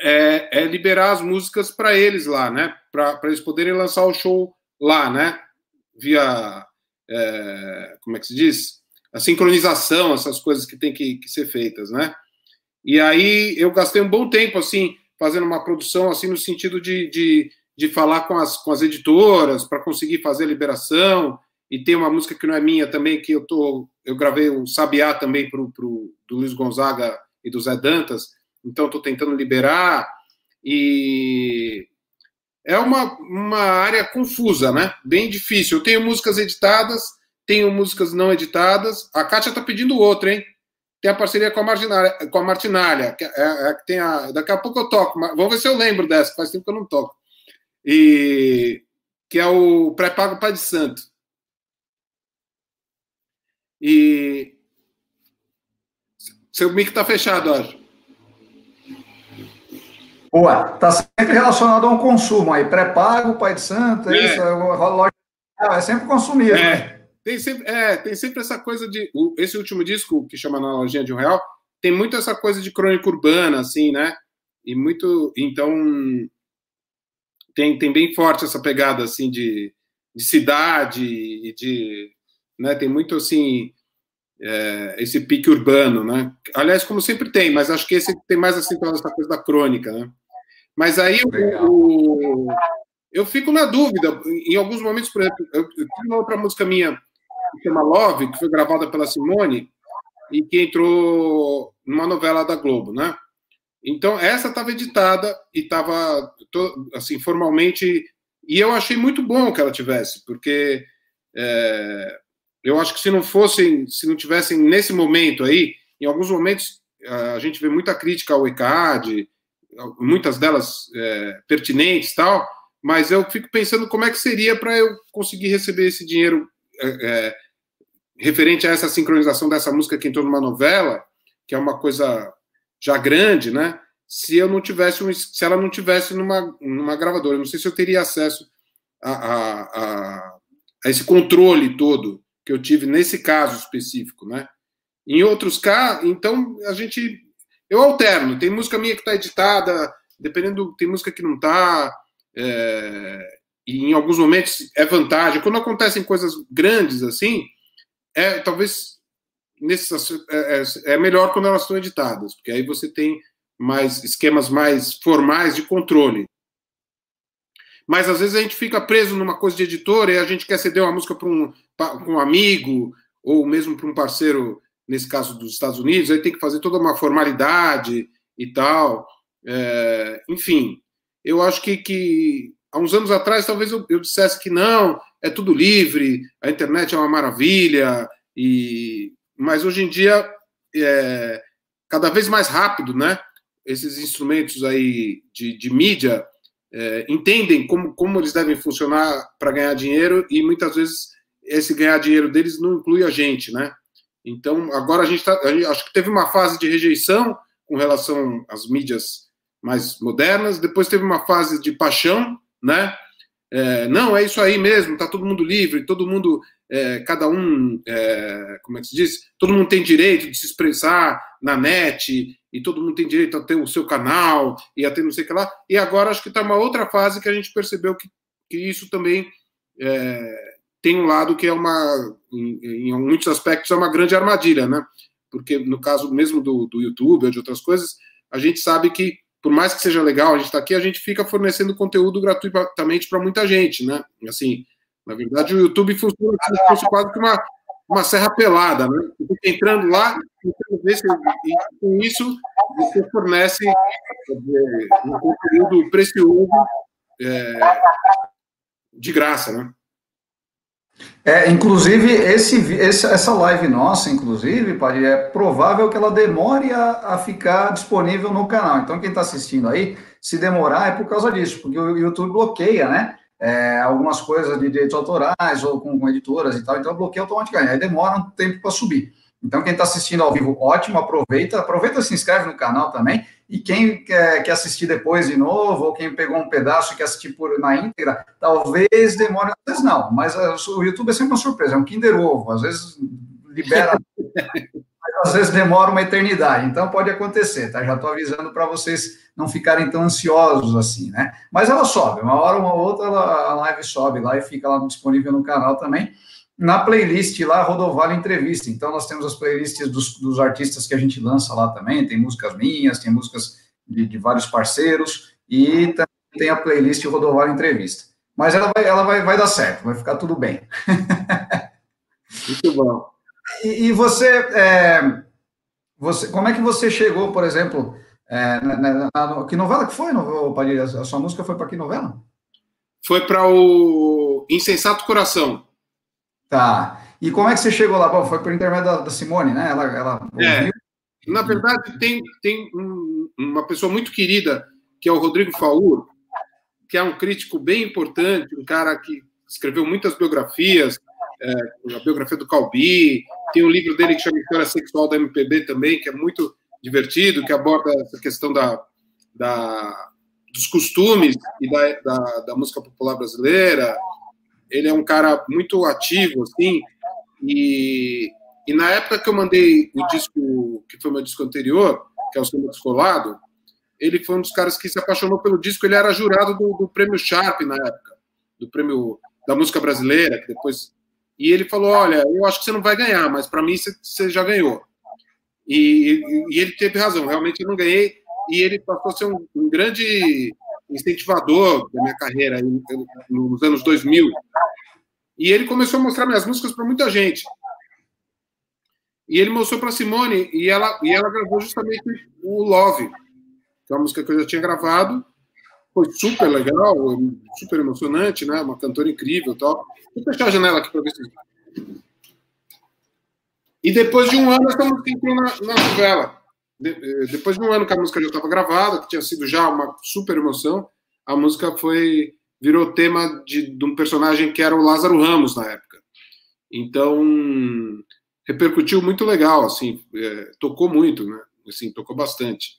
é, é liberar as músicas para eles lá, né? Para eles poderem lançar o show lá, né? Via. É, como é que se diz? A sincronização, essas coisas que tem que, que ser feitas, né? E aí eu gastei um bom tempo, assim, fazendo uma produção, assim, no sentido de, de, de falar com as, com as editoras para conseguir fazer a liberação. E tem uma música que não é minha também, que eu tô. Eu gravei o Sabiá também pro, pro, do Luiz Gonzaga e do Zé Dantas então estou tentando liberar e é uma, uma área confusa, né? Bem difícil. Eu tenho músicas editadas, tenho músicas não editadas. A Kátia está pedindo outra, hein? Tem a parceria com a Martinalha, com a Martinalha que é, é, tem a, daqui a pouco eu toco. Vamos ver se eu lembro dessa, faz tempo que eu não toco. E que é o pré-pago Pai de Santo. E seu mic está fechado, acho. Boa, está sempre relacionado a um consumo aí, pré-pago, pai de santo, é. isso, é, é sempre consumido. É. Né? Tem sempre, é, tem sempre essa coisa de. Esse último disco, que chama Na Lojinha de um Real, tem muito essa coisa de crônica urbana, assim, né? E muito. Então. Tem, tem bem forte essa pegada, assim, de, de cidade e de. Né, tem muito, assim. É, esse pique urbano, né? Aliás, como sempre tem, mas acho que esse tem mais assim essa coisa da crônica, né? Mas aí o, eu fico na dúvida. Em alguns momentos, por exemplo, eu, eu tenho uma outra música minha que chama Love, que foi gravada pela Simone e que entrou numa novela da Globo, né? Então essa estava editada e estava assim formalmente e eu achei muito bom que ela tivesse, porque é, eu acho que se não fossem, se não tivessem nesse momento aí, em alguns momentos a gente vê muita crítica ao ECAD, muitas delas é, pertinentes tal, mas eu fico pensando como é que seria para eu conseguir receber esse dinheiro é, é, referente a essa sincronização dessa música que entrou numa novela, que é uma coisa já grande, né? Se eu não tivesse, se ela não tivesse numa, numa gravadora, eu não sei se eu teria acesso a, a, a, a esse controle todo que eu tive nesse caso específico, né? Em outros casos, então a gente eu alterno. Tem música minha que está editada, dependendo, tem música que não está. É, e em alguns momentos é vantagem. Quando acontecem coisas grandes assim, é talvez nesses, é, é, é melhor quando elas estão editadas, porque aí você tem mais esquemas mais formais de controle. Mas às vezes a gente fica preso numa coisa de editora e a gente quer ceder uma música para um, um amigo ou mesmo para um parceiro nesse caso dos Estados Unidos, aí tem que fazer toda uma formalidade e tal. É, enfim, eu acho que, que há uns anos atrás talvez eu, eu, dissesse que não, é tudo livre, a internet é uma maravilha, e mas hoje em dia é cada vez mais rápido, né? Esses instrumentos aí de, de mídia é, entendem como, como eles devem funcionar para ganhar dinheiro e muitas vezes esse ganhar dinheiro deles não inclui a gente, né? Então, agora a gente está. Acho que teve uma fase de rejeição com relação às mídias mais modernas, depois teve uma fase de paixão, né? É, não, é isso aí mesmo, tá todo mundo livre, todo mundo, é, cada um, é, como é que se diz? Todo mundo tem direito de se expressar na net, e todo mundo tem direito a ter o seu canal, e a ter não sei o que lá. E agora acho que está uma outra fase que a gente percebeu que, que isso também é, tem um lado que é uma, em, em, muitos aspectos, é uma grande armadilha, né? Porque no caso mesmo do, do YouTube ou de outras coisas, a gente sabe que, por mais que seja legal a gente está aqui, a gente fica fornecendo conteúdo gratuitamente para muita gente, né? Assim, na verdade, o YouTube funciona como quase que uma, uma serra pelada, né? Entrando lá, e com isso você fornece um conteúdo precioso é, de graça, né? É, inclusive, esse, esse, essa live nossa, inclusive, Padre, é provável que ela demore a, a ficar disponível no canal. Então, quem está assistindo aí, se demorar é por causa disso, porque o YouTube bloqueia, né? É, algumas coisas de direitos autorais ou com, com, editoras e tal, então bloqueia automaticamente. Aí demora um tempo para subir. Então, quem está assistindo ao vivo, ótimo, aproveita, aproveita, se inscreve no canal também. E quem quer, quer assistir depois de novo, ou quem pegou um pedaço e quer assistir por, na íntegra, talvez demore, às vezes não, mas uh, o YouTube é sempre uma surpresa, é um Kinder Ovo, às vezes libera, mas às vezes demora uma eternidade, então pode acontecer, tá? Já estou avisando para vocês não ficarem tão ansiosos assim, né? Mas ela sobe, uma hora ou uma outra ela, a live sobe lá e fica lá disponível no canal também na playlist lá, Rodovalho Entrevista. Então, nós temos as playlists dos, dos, artistas que a gente lança lá também. Tem músicas minhas, tem músicas de, de vários parceiros e também tem a playlist Rodovalho Entrevista. Mas ela vai, ela vai, vai dar certo, vai ficar tudo bem. Muito bom. E, e você, é, você, como é que você chegou, por exemplo, é, na, na, na, que novela que foi, Padilha? A sua música foi para que novela? Foi para o Insensato Coração. Tá. E como é que você chegou lá? Bom, foi por intermédio da, da Simone, né? Ela, ela é. Na verdade, tem, tem um, uma pessoa muito querida, que é o Rodrigo Faur, que é um crítico bem importante, um cara que escreveu muitas biografias, é, a biografia do Calbi, tem um livro dele que chama História Sexual da MPB também, que é muito divertido, que aborda essa questão da, da dos costumes e da, da, da música popular brasileira, ele é um cara muito ativo, assim, e, e na época que eu mandei o disco, que foi meu disco anterior, que é o Samba Descolado, ele foi um dos caras que se apaixonou pelo disco, ele era jurado do, do prêmio Sharp na época, do prêmio da música brasileira, que depois... E ele falou, olha, eu acho que você não vai ganhar, mas para mim você, você, já ganhou. E, e, e, ele teve razão, realmente eu não ganhei, e ele passou a ser um, um grande incentivador da minha carreira nos anos 2000. E ele começou a mostrar minhas músicas para muita gente. E ele mostrou para Simone e ela e ela gravou justamente o Love, que é uma música que eu já tinha gravado. Foi super legal, super emocionante, né? Uma cantora incrível, tal. Vou fechar a janela aqui para ver se e depois de um ano, essa música entrou na, na novela. Eh, depois de um ano que a música já estava gravada, que tinha sido já uma super emoção, a música foi virou tema de, de um personagem que era o Lázaro Ramos na época. Então repercutiu muito legal, assim, é, tocou muito, né? Assim, tocou bastante.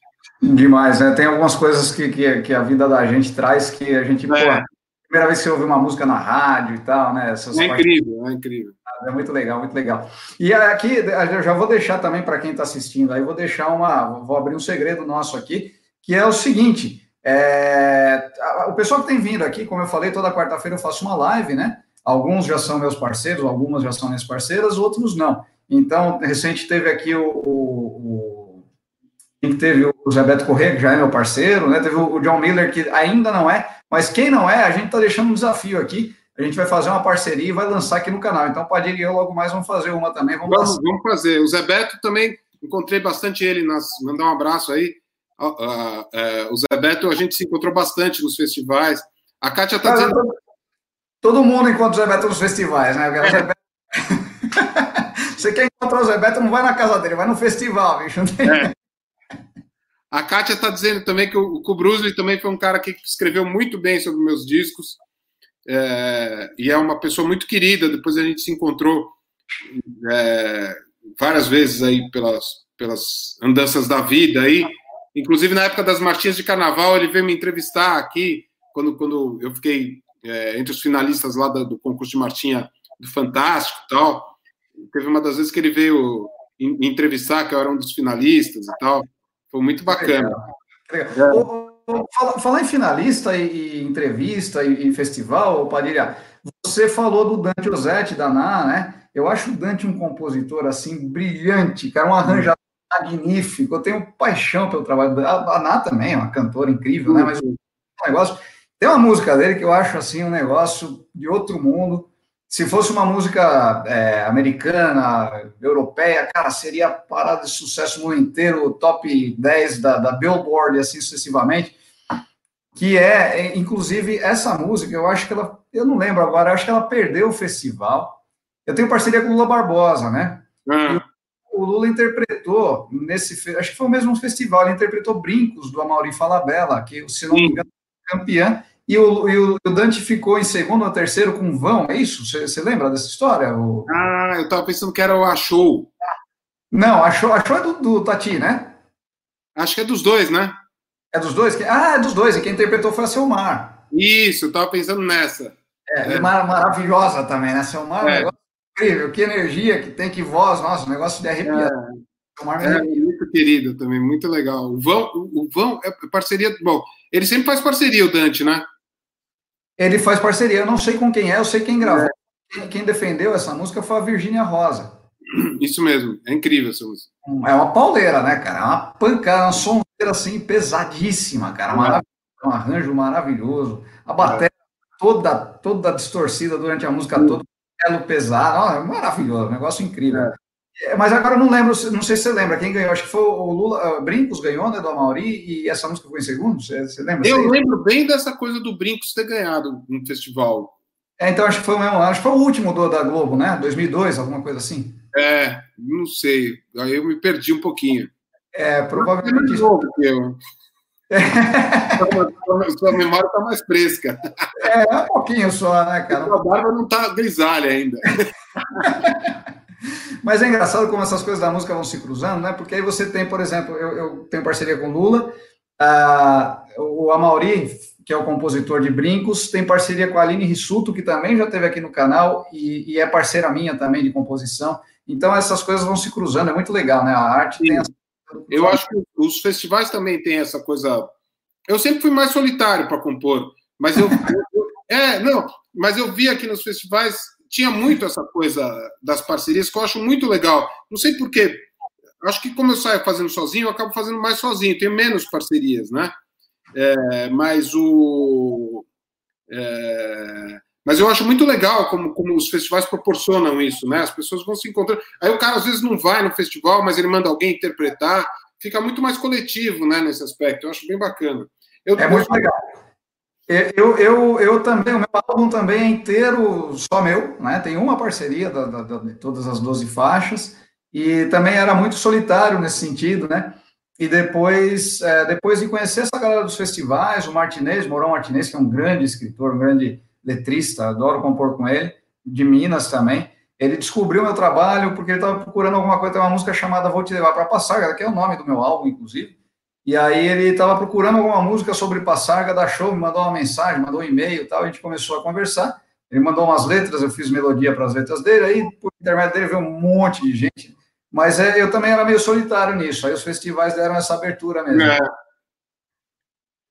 Demais, né? Tem algumas coisas que, que, que a vida da gente traz que a gente, é. pô, primeira vez que você ouve uma música na rádio e tal, né? Essas é incrível, é incrível. É muito legal, muito legal. E aqui, eu já vou deixar também para quem está assistindo, aí vou deixar uma, vou abrir um segredo nosso aqui, que é o seguinte, é, o pessoal que tem vindo aqui, como eu falei, toda quarta-feira eu faço uma live, né? Alguns já são meus parceiros, algumas já são minhas parceiras, outros não. Então, recente teve aqui o, o, o teve o Zé Beto Corrêa, que já é meu parceiro, né? Teve o John Miller, que ainda não é, mas quem não é, a gente está deixando um desafio aqui a gente vai fazer uma parceria e vai lançar aqui no canal. Então, Padilha e eu logo mais vamos fazer uma também. Vamos, vamos, vamos fazer. O Zé Beto também, encontrei bastante ele, nas, mandar um abraço aí. Uh, uh, uh, o Zé Beto, a gente se encontrou bastante nos festivais. A Kátia está dizendo... Todo, todo mundo encontra o Zé Beto nos festivais, né? O Zé Beto... Você quer encontrar o Zé Beto, não vai na casa dele, vai no festival, bicho. É. A Kátia está dizendo também que o, o também foi um cara que escreveu muito bem sobre meus discos. É, e é uma pessoa muito querida. Depois a gente se encontrou é, várias vezes aí pelas, pelas andanças da vida aí. Inclusive na época das marchinhas de carnaval, ele veio me entrevistar aqui, quando, quando eu fiquei é, entre os finalistas lá do, do concurso de marchinha do Fantástico e tal. Teve uma das vezes que ele veio me entrevistar, que eu era um dos finalistas e tal. Foi muito bacana. Legal. É. Falar, falar em finalista e, e entrevista e, e, festival, Padilha, você falou do Dante Rossetti da NA, né? Eu acho o Dante um compositor assim brilhante, cara, um arranjador magnífico. Eu tenho paixão pelo trabalho da A Ná também, é uma cantora incrível, né? Mas o negócio tem uma música dele que eu acho assim um negócio de outro mundo. Se fosse uma música é, americana, europeia, cara, seria parada de sucesso no mundo inteiro, top 10 da, da Billboard, assim sucessivamente. Que é, é, inclusive, essa música, eu acho que ela, eu não lembro agora, eu acho que ela perdeu o festival. Eu tenho parceria com o Lula Barbosa, né? Hum. O Lula interpretou nesse, acho que foi o mesmo festival, ele interpretou Brincos do Amaury Falabella, que, se não me engano, campeã e o, e o, Dante ficou em segundo ou terceiro com vão, é isso? Você lembra dessa história? O... Ah, eu estava pensando que era o Achou. Não, Achou, Achou é do, do, Tati, né? Acho que é dos dois, né? É dos dois? Ah, é dos dois, e quem interpretou foi a Selmar. Isso, eu estava pensando nessa. É, é. maravilhosa também, né? Selmar é um negócio incrível, que energia que tem, que voz, nossa, um negócio de arrepiar. É, é muito querido também, muito legal. O Vão, o Vão é parceria. Bom, ele sempre faz parceria, o Dante, né? Ele faz parceria. Eu não sei com quem é, eu sei quem gravou. É. Quem defendeu essa música foi a Virgínia Rosa. Isso mesmo, é incrível essa música. É uma pauleira, né, cara? É uma pancada, uma sonzeira assim, pesadíssima, cara. Maravilhoso, um arranjo maravilhoso. A bateria é. toda, toda distorcida durante a música toda, elo pesado. Oh, maravilhoso, um negócio incrível. É. É, mas agora eu não lembro, não sei se você lembra quem ganhou. Acho que foi o Lula. Uh, Brincos ganhou, né, do Amaury, e essa música foi em segundo. Você, você lembra? Eu lembro bem dessa coisa do Brincos ter ganhado no festival. É, então acho que foi o mesmo. Acho que foi o último do, da Globo, né? 2002, alguma coisa assim. É, não sei. Aí eu me perdi um pouquinho. É, provavelmente. Isso. Que eu. É. Sua memória está mais fresca. É, um pouquinho só, né, cara? A barba não está grisalha ainda. Mas é engraçado como essas coisas da música vão se cruzando, né? Porque aí você tem, por exemplo, eu, eu tenho parceria com Lula, o Amauri, que é o compositor de Brincos, tem parceria com a Aline Rissuto, que também já esteve aqui no canal e, e, é parceira minha também de composição. Então essas coisas vão se cruzando, é muito legal, né? A arte Sim. tem essa... Eu acho que os festivais também têm essa coisa. Eu sempre fui mais solitário para compor, mas eu, eu, é, não, mas eu vi aqui nos festivais tinha muito essa coisa das parcerias que eu acho muito legal. Não sei porquê. Acho que como eu saio fazendo sozinho, eu acabo fazendo mais sozinho, tenho menos parcerias, né? É, mas o. É, mas eu acho muito legal como, como os festivais proporcionam isso, né? As pessoas vão se encontrando. Aí o cara às vezes não vai no festival, mas ele manda alguém interpretar. Fica muito mais coletivo, né? Nesse aspecto. Eu acho bem bacana. Eu, é muito legal. Eu, eu, eu também, o meu álbum também é inteiro só meu, né? Tem uma parceria da, da, da, de todas as 12 faixas, e também era muito solitário nesse sentido, né? E depois, é, depois de conhecer essa galera dos festivais, o Martinez, Morão Martinez, que é um grande escritor, um grande letrista, adoro compor com ele, de Minas também, ele descobriu meu trabalho porque ele estava procurando alguma coisa, tem uma música chamada Vou Te Levar para Passar, que é o nome do meu álbum, inclusive, e aí ele estava procurando alguma música sobre Passarga da Show, me mandou uma mensagem, mandou um e-mail e tal, a gente começou a conversar. Ele mandou umas letras, eu fiz melodia para as letras dele, aí por intermédio dele veio um monte de gente. Mas é, eu também era meio solitário nisso, aí os festivais deram essa abertura mesmo. É.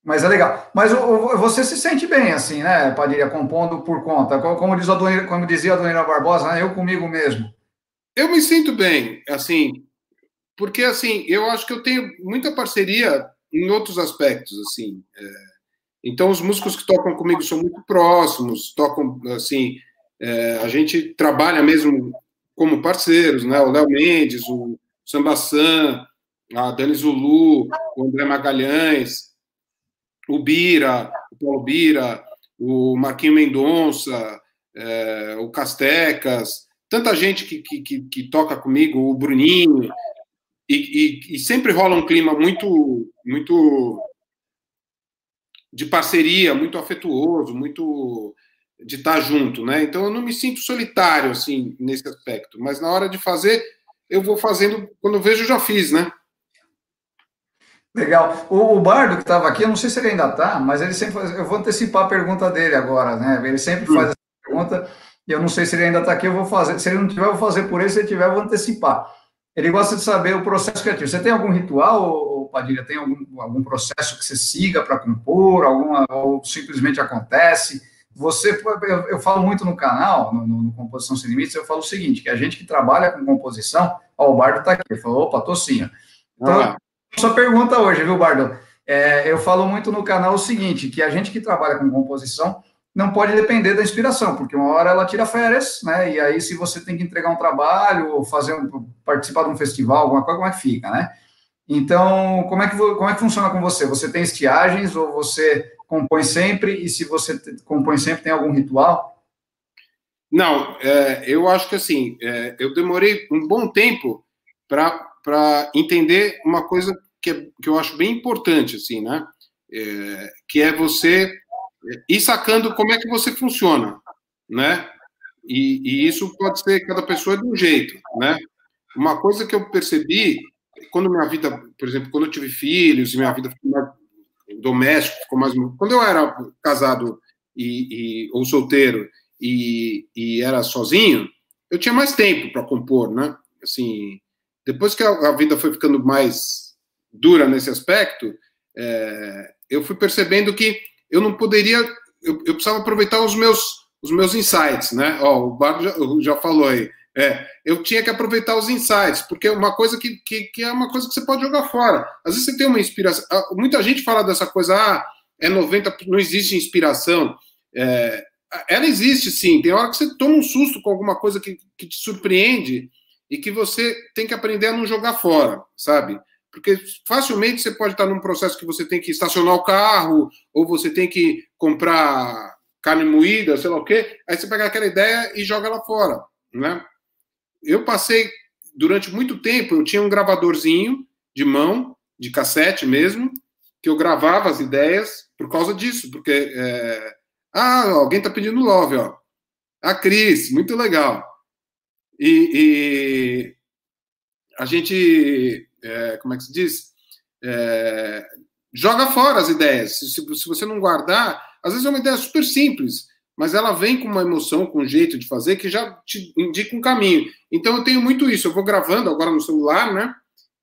Mas é legal. Mas você se sente bem, assim, né, Padilha, compondo por conta. Como, diz a Dona, como dizia a Dona Barbosa, né, eu comigo mesmo. Eu me sinto bem, assim, porque assim eu acho que eu tenho muita parceria em outros aspectos assim é, então os músicos que tocam comigo são muito próximos tocam assim é, a gente trabalha mesmo como parceiros né? O Léo Mendes o Samba Sam, a Dani Zulu o André Magalhães o Bira o Paulo Bira o Marquinho Mendonça é, o Castecas tanta gente que, que, que, toca comigo o Bruninho e, e, e, sempre rola um clima muito, muito de parceria, muito afetuoso, muito de estar junto, né? Então eu não me sinto solitário assim nesse aspecto, mas na hora de fazer eu vou fazendo quando eu vejo eu já fiz, né? Legal. O, o Bardo que estava aqui, eu não sei se ele ainda está, mas ele sempre faz, eu vou antecipar a pergunta dele agora, né? Ele sempre hum. faz essa pergunta e eu não sei se ele ainda está aqui, eu vou fazer. Se ele não tiver, eu vou fazer por ele, se ele tiver, eu vou antecipar. Ele gosta de saber o processo criativo. Você tem algum ritual, Padilha? Tem algum, algum processo que você siga para compor, alguma, ou simplesmente acontece? Você, eu, eu falo muito no canal, no, no, no, Composição Sem Limites, eu falo o seguinte, que a gente que trabalha com composição, ó, o Bardo está aqui, ele falou, opa, tô sim. Então, ah. sua pergunta hoje, viu, Bardo? É, eu falo muito no canal o seguinte, que a gente que trabalha com composição não pode depender da inspiração, porque uma hora ela tira férias, né? E aí, se você tem que entregar um trabalho, ou fazer um, participar de um festival, alguma coisa, como é que fica, né? Então, como é que, como é que funciona com você? Você tem estiagens ou você compõe sempre? E se você compõe sempre, tem algum ritual? Não, é, eu acho que assim, é, eu demorei um bom tempo para entender uma coisa que, é, que eu acho bem importante, assim, né? É, que é você ir sacando como é que você funciona, né? E, e, isso pode ser cada pessoa de um jeito, né? Uma coisa que eu percebi quando minha vida, por exemplo, quando eu tive filhos e minha vida ficou mais doméstico, ficou mais quando eu era casado e, e ou solteiro e, e, era sozinho, eu tinha mais tempo para compor, né? Assim, depois que a, a, vida foi ficando mais dura nesse aspecto, é, eu fui percebendo que eu não poderia, eu, eu precisava aproveitar os meus, os meus insights, né? Ó, o Bardo já, já falou aí. É, eu tinha que aproveitar os insights, porque é uma coisa que, que, que, é uma coisa que você pode jogar fora. Às vezes você tem uma inspiração. Ah, muita gente fala dessa coisa, ah, é 90, não existe inspiração. É, ela existe sim. Tem hora que você toma um susto com alguma coisa que, que te surpreende e que você tem que aprender a não jogar fora, sabe? Porque facilmente você pode estar num processo que você tem que estacionar o carro, ou você tem que comprar carne moída, sei lá o quê, aí você pega aquela ideia e joga ela fora, né? Eu passei, durante muito tempo, eu tinha um gravadorzinho de mão, de cassete mesmo, que eu gravava as ideias por causa disso, porque é... ah, alguém está pedindo love, ó. A Cris, muito legal. E, e a gente é, como é que se diz? É, joga fora as ideias. Se, se, você não guardar, às vezes é uma ideia super simples, mas ela vem com uma emoção, com um jeito de fazer que já te indica um caminho. Então eu tenho muito isso. Eu vou gravando agora no celular, né?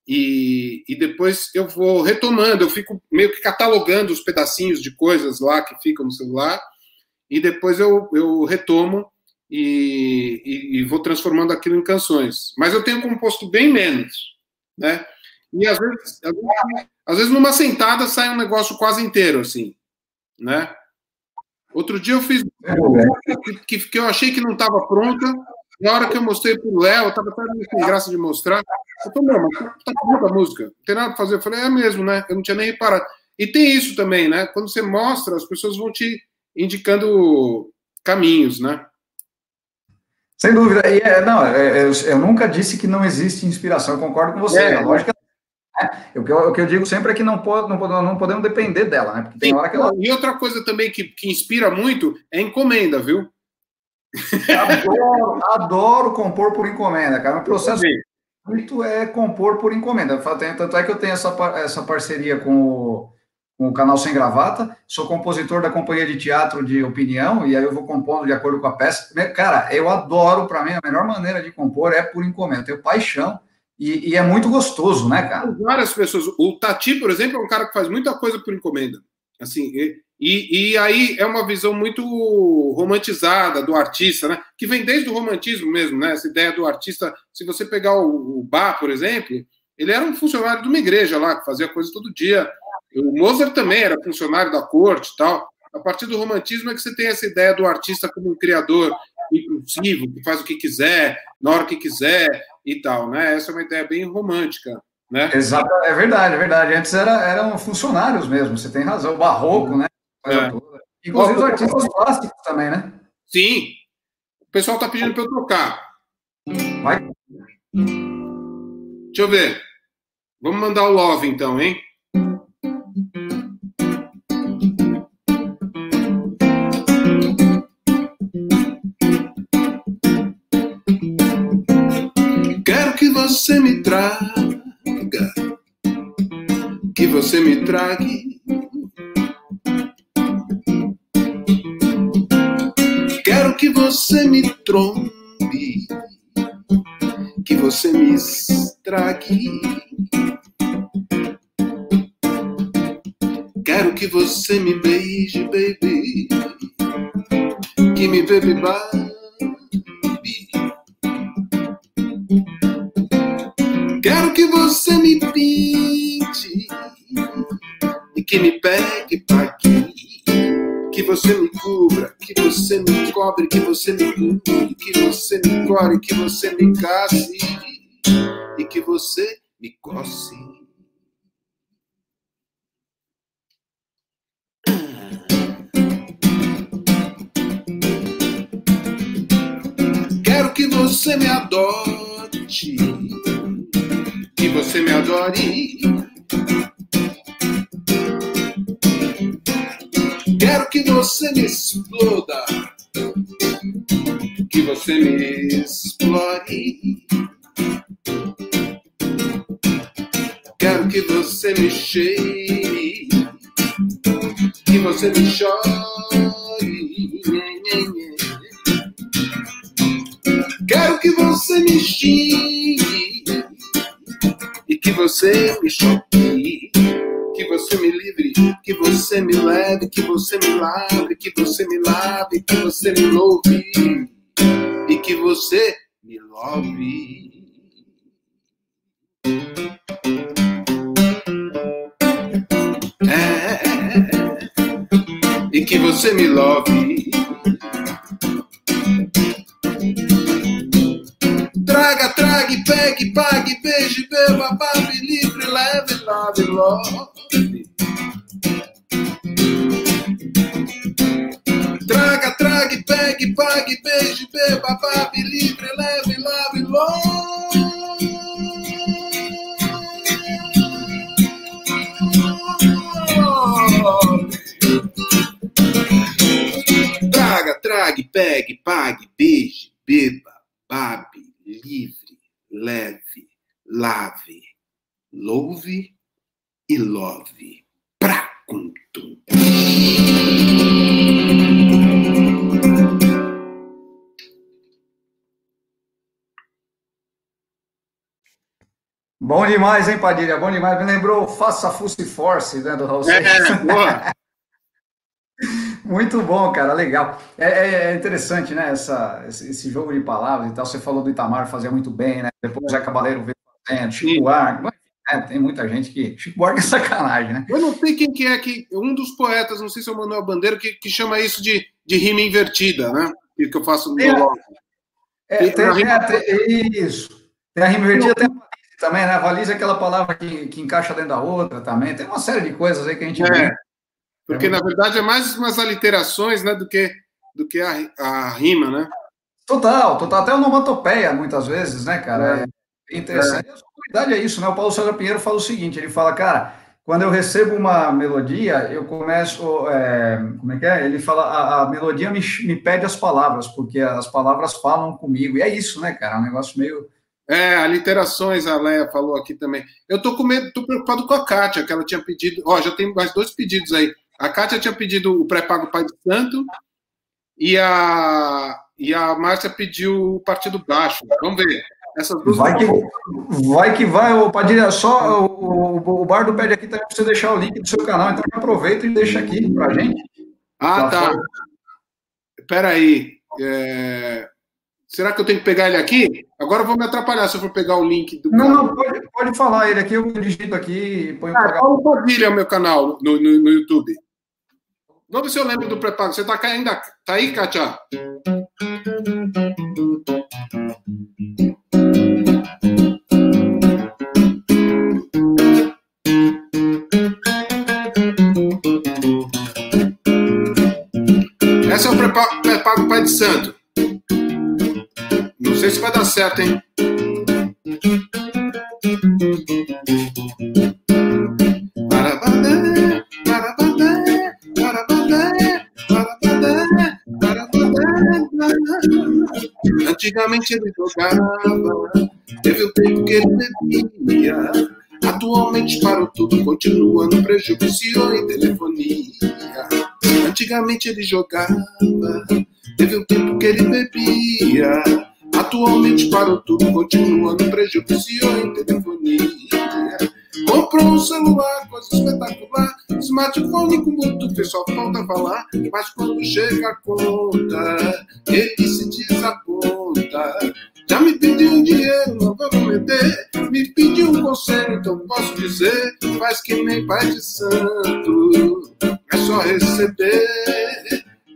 E, e depois eu vou retomando, eu fico meio que catalogando os pedacinhos de coisas lá que ficam no celular, e depois eu, eu retomo e, e, e vou transformando aquilo em canções. Mas eu tenho composto bem menos né? E às vezes, às vezes, numa sentada sai um negócio quase inteiro, assim, né? Outro dia eu fiz que, que eu achei que não estava pronta, na hora que eu mostrei para o Léo, estava até sem graça de mostrar. Eu falei, não, mas tá pronta a música, não tem nada para fazer. Eu falei, é mesmo, né? Eu não tinha nem reparado. E tem isso também, né? Quando você mostra, as pessoas vão te indicando caminhos, né? Sem dúvida. E, é, não, é, eu, eu, nunca disse que não existe inspiração, eu concordo com você. É, a lógica é, o, que eu, o que eu digo sempre é que não, pode, não, não podemos depender dela, né? Porque tem hora que ela... E outra coisa também que, que inspira muito é encomenda, viu? Adoro, adoro compor por encomenda, cara. O processo muito é compor por encomenda. Tanto é que eu tenho essa, essa parceria com o com o canal Sem Gravata, sou compositor da companhia de teatro de opinião, e aí eu vou compondo de acordo com a peça. Cara, eu adoro, para mim, a melhor maneira de compor é por encomenda, tenho paixão, e, e, é muito gostoso, né, cara? Várias pessoas. O Tati, por exemplo, é um cara que faz muita coisa por encomenda. Assim, e, e, e aí é uma visão muito romantizada do artista, né? Que vem desde o romantismo mesmo, né? Essa ideia do artista. Se você pegar o, o Bach, por exemplo, ele era um funcionário de uma igreja lá, que fazia coisa todo dia o Mozart também era funcionário da corte e tal. A partir do romantismo é que você tem essa ideia do artista como um criador impulsivo, que faz o que quiser, na hora que quiser e tal, né? Essa é uma ideia bem romântica, né? Exato, é verdade, é verdade. Antes era, eram funcionários mesmo, você tem razão. O barroco, né? É. Inclusive os artistas plásticos também, né? Sim. O pessoal tá pedindo para eu tocar. Vai. Deixa eu ver. Vamos mandar o love então, hein? Você me traga, que você me trague. Quero que você me trombe, que você me estrague. Quero que você me beije, baby, que me bebe babe. Quero que você me pinte e que me pegue pra aqui. Que você me cubra, que você me cobre, que você me cubra, que você me core, que você me casse e que você me coce. Quero que você me adote, que você me adore. Quero que você me exploda, que você me explore. Quero que você me cheire, que você me chore. Quero que você me xingue e que você me choque. Que você me livre, que você me leve, que você me lave, que você me lave, que você me louve e que você me love. É, e que você me love. Traga, trague, pegue, pague, beije, beba, babe, livre, leve, lave, love. Traga, trague, pegue, pague, beije, beba, babe, livre, leve, lave, love. Traga, trague, pegue, pague, beije, beba, babe, livre, leve, lave, louve e love. Pra contum. Bom demais, hein, Padilha? Bom demais. Me lembrou Faça Fusse Force, né, do Raul É, boa. Muito bom, cara, legal. É, é, é interessante, né, essa, esse, jogo de palavras e tal. Você falou do Itamar, fazia muito bem, né? Depois o Zé Cabaleiro veio fazendo, Chico. Buarque. É, tem muita gente que... Chico Buarque é sacanagem, né? Eu não sei quem que é que. Um dos poetas, não sei se é o Manuel Bandeira, que, que chama isso de, de rima invertida, né? Que que eu faço no É. É, Tem tem, a rima- é, tem- isso. Tem a rima invertida, tem a valise também, né? A valise é aquela palavra que, que encaixa dentro da outra também. Tem uma série de coisas aí que a gente É. Porque, na verdade, é mais umas aliterações né, do que, do que a, a rima, né? Total, total. Até onomatopeia, muitas vezes, né, cara? É, interessante. E a sonoridade é isso, né? O Paulo César Pinheiro fala o seguinte, ele fala, cara, quando eu recebo uma melodia, eu começo, é, como é que é? Ele fala, a, a melodia me, me pede as palavras, porque as palavras falam comigo. E é isso, né, cara? É um negócio meio... É, aliterações, a Leia falou aqui também. Eu tô com medo, tô preocupado com a Kátia, que ela tinha pedido. Ó, já tem mais dois pedidos aí. A Kátia tinha pedido o pré-pago Pai de Santo e a, e a Márcia pediu o Partido Baixo. Vamos ver. Essas duas. Vai que vai, que vai ô, Padilha. Só o, o, o Bardo pede aqui também para você deixar o link do seu canal, então aproveita e deixa aqui pra gente. Ah, tá. foi. Espera aí. É, Será que eu tenho que pegar ele aqui? Agora eu vou me atrapalhar se eu for pegar o link do. Não, não, pode, pode falar ele aqui, eu digito aqui e ponho o Ah. Paulo Padilha é o meu canal no, no, no YouTube. Vamos se eu lembro do pré-pago. Você tá ainda? Tá aí, Kátia? Esse é o pré-pago Pai de Santo. Não sei se vai dar certo, hein? Antigamente ele jogava, teve o tempo que ele bebia. Atualmente parou tudo, continua no prejuízo em telefonia. Antigamente ele jogava, teve um tempo que ele bebia. Atualmente parou tudo, continua no prejuízo em telefonia. Comprou um celular, coisa espetacular. Smartphone com Bluetooth, só falta falar. Mas quando chega a conta, ele se desaponta. Já me pediu dinheiro, não vou prometer. Me pediu um conselho, então posso dizer: faz que nem pai de santo. É só receber.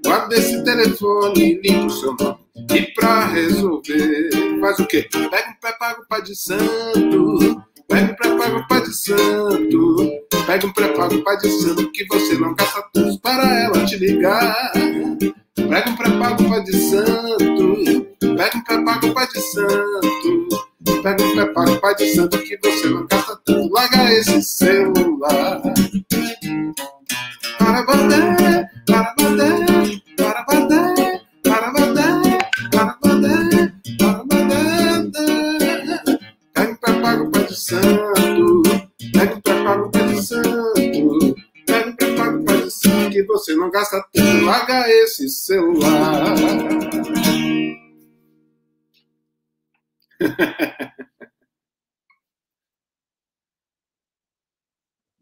Guarda esse telefone, limpa o seu nome. E pra resolver, faz o quê? Pega um pré-pago pai de santo. Pega um pré-pago pai de santo. Pega um pré-pago pai de santo que você não gasta tudo para ela te ligar. Pega um pré-pago pai de santo. Pega um pré-pago pai de santo. Pega um pré-pago pai de santo que você não gasta tudo. Larga esse celular. Para bater, para bater, você não gasta tudo. Larga esse celular.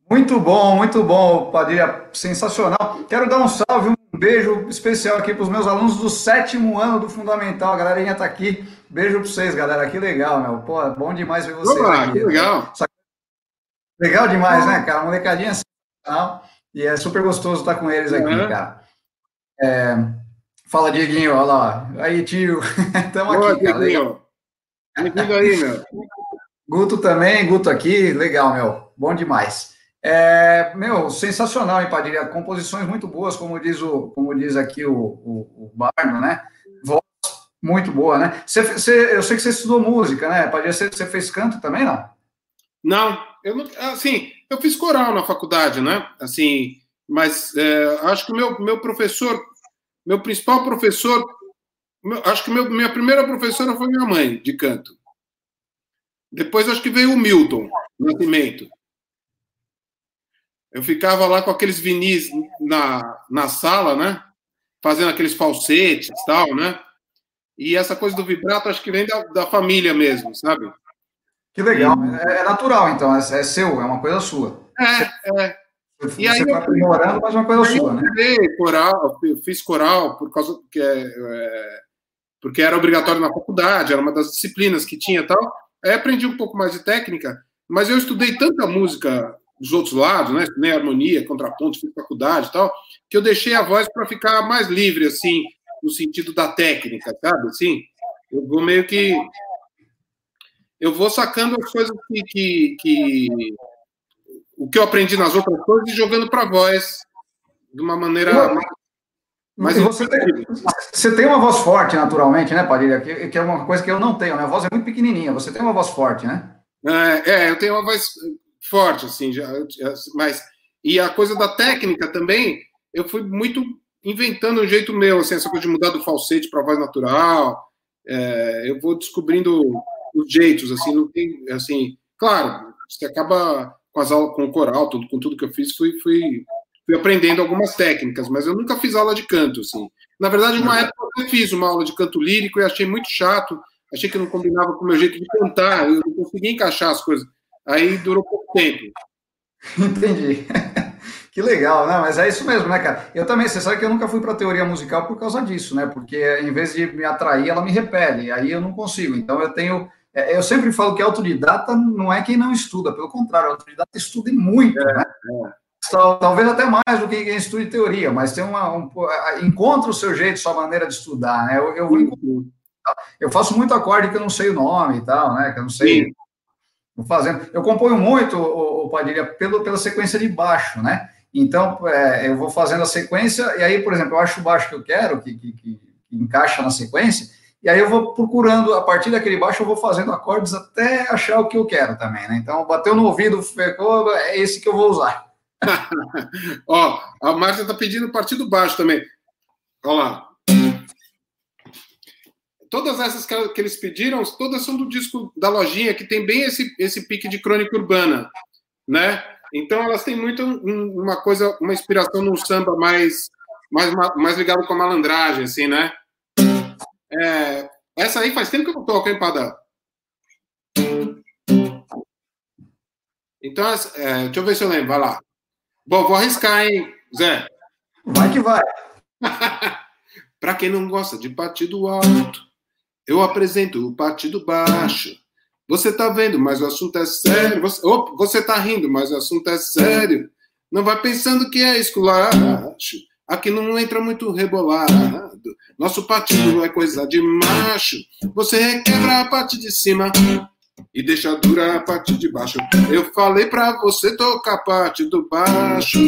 Muito bom, muito bom, Padilha, sensacional. Quero dar um salve, um beijo especial aqui para os meus alunos do sétimo ano do Fundamental. A galerinha tá aqui. Beijo para vocês, galera. Que legal, meu. Pô, bom demais ver vocês Olá, aqui. que legal. Legal demais, né, cara? Molecadinha sensacional. E é super gostoso estar com eles aqui, Uhum. cara. É, Fala, Dieguinho, olha lá. Aí, tio. Estamos aqui, cara. Dieguinho. Bem-vindo aí, meu. Guto também, Guto aqui, legal, meu, bom demais. É, meu, sensacional, hein, Padilha? Composições muito boas, como diz, o, como diz aqui o, o, o Barno, né? Voz muito boa, né? Você, você, eu sei que você estudou música, né, Padilha? Você, você fez canto também, não? Não, eu não. Assim, eu fiz coral na faculdade, né? Assim, mas é, acho que o meu, meu professor, meu principal professor, meu- acho que meu, minha primeira professora foi minha mãe, de canto. Depois acho que veio o Milton Nascimento. Eu ficava lá com aqueles vinis na, na sala, né? Fazendo aqueles falsetes e tal, né? E essa coisa do vibrato acho que vem da, da família mesmo, sabe? Que legal. É, é natural, então, é, é seu, é uma coisa sua. É, é. Você E aí está eu- aprimorando, mas é uma coisa sua, eu né? estudei coral, eu fiz coral por causa que é, é, porque era obrigatório na faculdade, era uma das disciplinas que tinha e tal. Aí aprendi um pouco mais de técnica, mas eu estudei tanta música dos outros lados, né? Estudei harmonia, contraponto, fiz faculdade e tal, que eu deixei a voz para ficar mais livre, assim, no sentido da técnica, sabe? Assim, eu vou meio que eu vou sacando as coisas que, que, que o que eu aprendi nas outras coisas e jogando para voz de uma maneira mais Mas E você, tem, você tem uma voz forte, naturalmente, né, Padilha? Que, que é uma coisa que eu não tenho, né? A voz é muito pequenininha. Você tem uma voz forte, né? É, é, eu tenho uma voz forte, assim, já- mas e a coisa da técnica também, eu fui muito inventando um jeito meu, assim, essa coisa de mudar do falsete para voz natural. é, eu vou descobrindo os jeitos, assim, não tem, assim, claro, você acaba com as aulas, com o coral, tudo, com tudo que eu fiz, fui, fui, fui aprendendo algumas técnicas, mas eu nunca fiz aula de canto, assim. Na verdade, uma época eu fiz uma aula de canto lírico e achei muito chato, achei que não combinava com o meu jeito de cantar, eu não conseguia encaixar as coisas. Aí durou pouco tempo. Entendi. Que legal, né? Mas é isso mesmo, né, cara? Eu também, você sabe que eu nunca fui para teoria musical por causa disso, né? Porque em vez de me atrair, ela me repele, aí eu não consigo. Então eu tenho. É, Eu sempre falo que autodidata não é quem não estuda, pelo contrário, autodidata estuda muito, né? Tal- Talvez até mais do que quem estuda teoria, mas tem uma. Um, encontra o seu jeito, sua maneira de estudar, né? Eu, eu, vou- eu faço muito acorde que eu não sei o nome e tal, né? Que eu não sei. Sim. Fazendo. Eu componho muito, o, o Padilha, pelo, pela sequência de baixo, né? Então, é, eu vou fazendo a sequência, e aí, por exemplo, eu acho o baixo que eu quero, que, que, que- que encaixa na sequência, e aí eu vou procurando, a partir daquele baixo, eu vou fazendo acordes até achar o que eu quero também, né? Então, bateu no ouvido, ficou, é esse que eu vou usar. Ó, a Márcia tá pedindo partido baixo também. Olha lá. todas essas que, eles pediram, todas são do disco da lojinha, que tem bem esse, esse pique de crônica urbana, né? Então elas têm muito um, uma coisa, uma inspiração num samba mais, mais, mais ligado com a malandragem, assim, né? É, essa aí faz tempo que eu não toco, hein, Padã? Então, é, deixa eu ver se eu lembro, vai lá. Bom, vou arriscar, hein, Zé? Vai que vai. Para quem não gosta de partido alto, eu apresento o partido baixo. Você tá vendo, mas o assunto é sério. Você, oh, você tá rindo, mas o assunto é sério. Não vai pensando que é esculacho. Aqui não entra muito rebolado. Nosso partido é coisa de macho. Você requebra a parte de cima e deixa dura a parte de baixo. Eu falei pra você tocar a parte do baixo.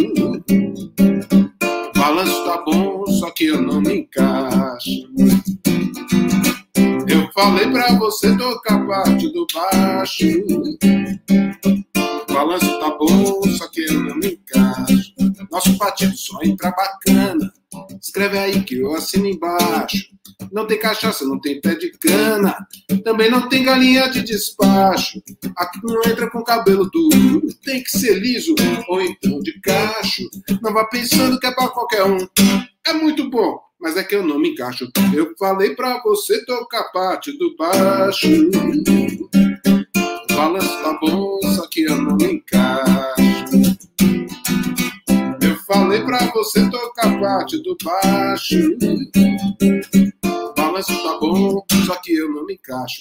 Balanço tá bom, só que eu não me encaixo. Eu falei pra você tocar a parte do baixo. Balanço tá bom, só que eu não me encaixo. Nosso partido só entra bacana. Escreve aí que eu assino embaixo. Não tem cachaça, não tem pé de cana. Também não tem galinha de despacho. Aqui não entra com cabelo duro. Tem que ser liso ou então de cacho. Não vá pensando que é pra qualquer um. É muito bom, mas é que eu não me encaixo. Eu falei pra você tocar parte do baixo. O balanço tá bom, só que eu não me encaixo. Falei pra você tocar parte do baixo. Balanço tá bom, só que eu não me encaixo.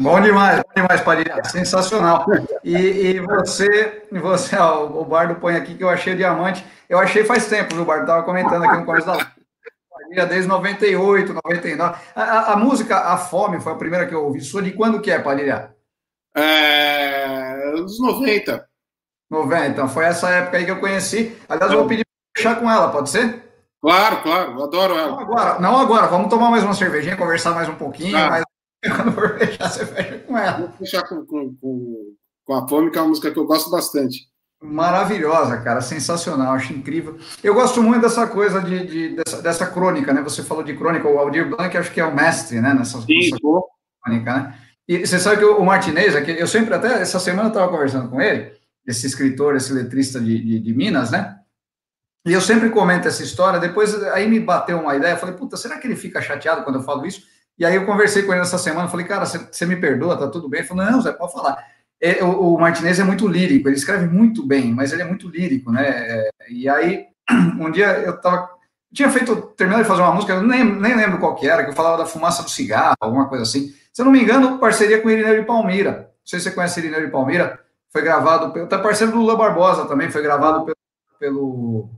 Bom demais, bom demais, Padilha. Sensacional. E, e você, você ó, o Bardo põe aqui que eu achei diamante. Eu achei faz tempo, viu, Bardo? Estava comentando aqui no começo da Padilha desde 98, 99. A, a, a, música A Fome foi a primeira que eu ouvi. Sua de quando que é, Padilha? É, dos 90. 90, então foi essa época aí que eu conheci. Aliás, eu vou pedir para fechar com ela, pode ser? Claro, claro, eu adoro ela. Não agora, não agora, vamos tomar mais uma cervejinha, conversar mais um pouquinho, ah. mas quando for fechar, você fecha com ela. Vou fechar com, com, com, com a Fome, que é uma música que eu gosto bastante. Maravilhosa, cara, sensacional, acho incrível. Eu gosto muito dessa coisa de, de dessa, dessa, crônica, né? Você falou de crônica, o Aldir Blanc acho que é o mestre, né? Nessa, nessa crônica, né? E você sabe que o Martinez, aqui, eu sempre até essa semana estava conversando com ele, esse escritor, esse letrista de, de, de, Minas, né? E eu sempre comento essa história. Depois aí me bateu uma ideia, falei, puta, será que ele fica chateado quando eu falo isso? E aí eu conversei com ele essa semana, falei, cara, você me perdoa, tá tudo bem? Ele falou, não, Zé, pode falar. É, o, o, Martinez é muito lírico, ele escreve muito bem, mas ele é muito lírico, né? É, e aí, um dia eu tava. Tinha feito, terminado de fazer uma música, eu nem, nem lembro qual que era, que eu falava da fumaça do cigarro, alguma coisa assim. Se eu não me engano, parceria com o Irineu de Palmira. Não sei se você conhece Irineu de Palmira. Foi gravado, pelo, tá parceiro do Lula Barbosa também, foi gravado pelo, pelo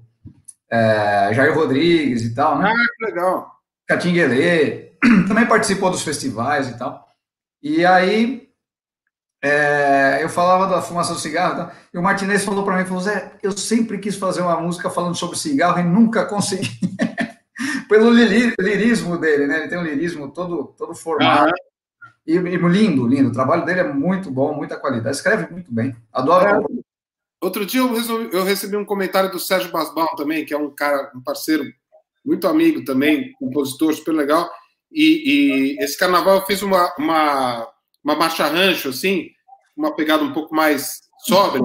é, Jair Rodrigues e tal, né? Ah, que legal. Catinguelê. também participou dos festivais e tal. E aí é, eu falava da fumaça do cigarro, tá? e o Martinez falou para mim, falou, Zé, eu sempre quis fazer uma música falando sobre cigarro e nunca consegui. Pelo lirismo dele, né? Ele tem um lirismo todo, todo formado. E, e, lindo, lindo. O trabalho dele é muito bom, muita qualidade. Escreve muito bem. Adoro. É. Outro dia eu, resolvi, eu, recebi um comentário do Sérgio Basbal também, que é um cara, um parceiro muito amigo também, compositor super legal. E, e esse carnaval eu fiz uma, uma, uma marcha rancho, assim, uma pegada um pouco mais sóbria.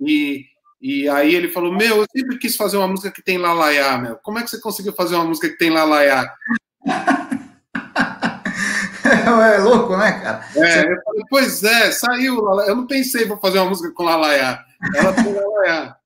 E, e aí ele falou: Meu, eu sempre quis fazer uma música que tem Lalaiá, meu. Como é que você conseguiu fazer uma música que tem Lalaiá? é louco, né, cara? É, eu falei, pois é, saiu. Eu não pensei, vou fazer uma música com Lalaiá. Ela tem Lalaiá.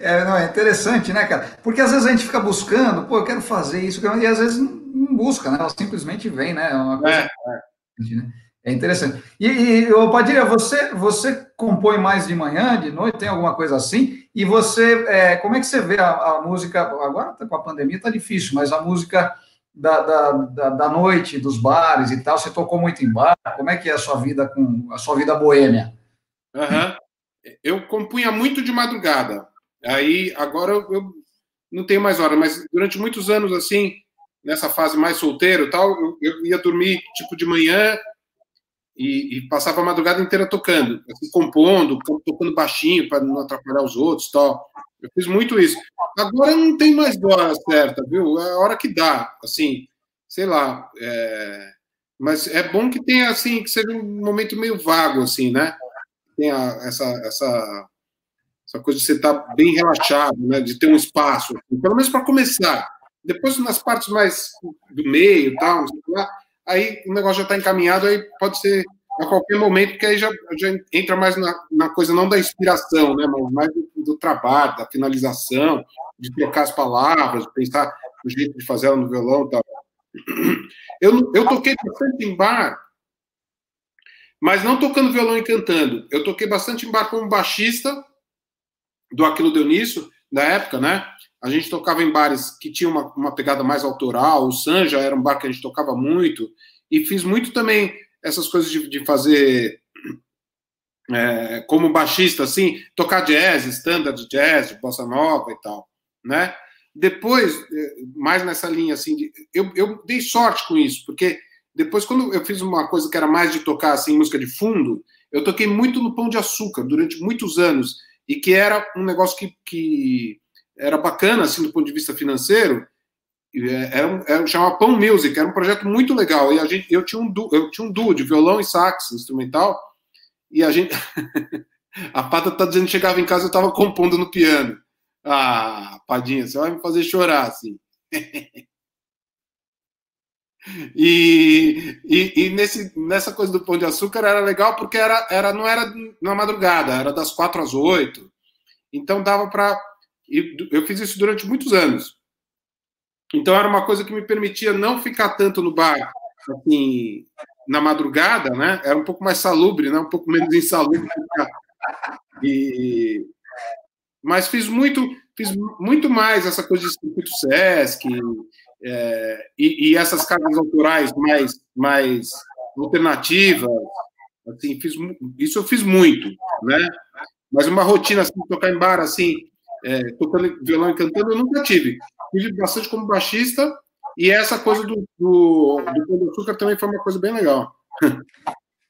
É, não, é interessante, né, cara? Porque às vezes a gente fica buscando, pô, eu quero fazer isso, e às vezes não busca, né? Ela simplesmente vem, né? É uma coisa. É, é. Né? É interessante. E, e Padilha, você, você compõe mais de manhã, de noite, tem alguma coisa assim? E você, é, como é que você vê a, a música? Agora tá com a pandemia tá difícil, mas a música da, da, da, da, noite, dos bares e tal, você tocou muito em bar, como é que é a sua vida com a sua vida boêmia? Uhum. Eu compunha muito de madrugada. Aí agora eu, eu não tenho mais hora, mas durante muitos anos assim, nessa fase mais solteiro, tal, eu, eu ia dormir tipo de manhã e, e, passava a madrugada inteira tocando, assim, compondo, tocando baixinho para não atrapalhar os outros tal. Eu fiz muito isso. Agora não tem mais hora certa, viu? É a hora que dá, assim, sei lá. É... Mas é bom que tenha, assim, que seja um momento meio vago, assim, né? Tenha essa, essa, essa coisa de você estar tá bem relaxado, né? De ter um espaço, assim, pelo menos para começar. Depois, nas partes mais do meio, tal, aí o negócio já está encaminhado, aí pode ser a qualquer momento, que aí já, já entra mais na, na, coisa não da inspiração, né, mas mais do, do, trabalho, da finalização, de trocar as palavras, de pensar no jeito de fazer ela no violão tal. Eu, eu toquei bastante em bar, mas não tocando violão e cantando. Eu toquei bastante em bar como baixista do Aquilo Deu Nisso, da época, né? A gente tocava em bares que tinham uma, uma pegada mais autoral, o Sanja era um bar que a gente tocava muito, e fiz muito também essas coisas de, de fazer é, como baixista, assim, tocar jazz, standard jazz, bossa nova e tal, né? Depois, é, mais nessa linha, assim, de, eu, eu dei sorte com isso, porque depois, quando eu fiz uma coisa que era mais de tocar, assim, música de fundo, eu toquei muito no Pão de Açúcar durante muitos anos, e que era um negócio que, que era bacana, assim, do ponto de vista financeiro, é, era um, era, chamava Pão Music, era um projeto muito legal. E a gente, eu, tinha um duo, eu tinha um duo de violão e sax instrumental, e a gente. a Pata tá dizendo que chegava em casa eu estava compondo no piano. Ah, Padinha, você vai me fazer chorar assim. e, e, e, nesse, nessa coisa do Pão de Açúcar era legal porque era, era, não era na madrugada, era das quatro às oito. Então dava para. Eu fiz isso durante muitos anos. Então era uma coisa que me permitia não ficar tanto no bar, assim, na madrugada, né? Era um pouco mais salubre, né? Um pouco menos insalubre. E mas fiz muito, fiz muito mais essa coisa de circuito Sesc é, e, e, essas cargas autorais mais, mais alternativas, assim, fiz isso eu fiz muito, né? Mas uma rotina assim, tocar em bar assim, é, tocando violão e cantando, eu nunca tive tive bastante como baixista, e essa coisa do, do, do Pão de Açúcar também foi uma coisa bem legal.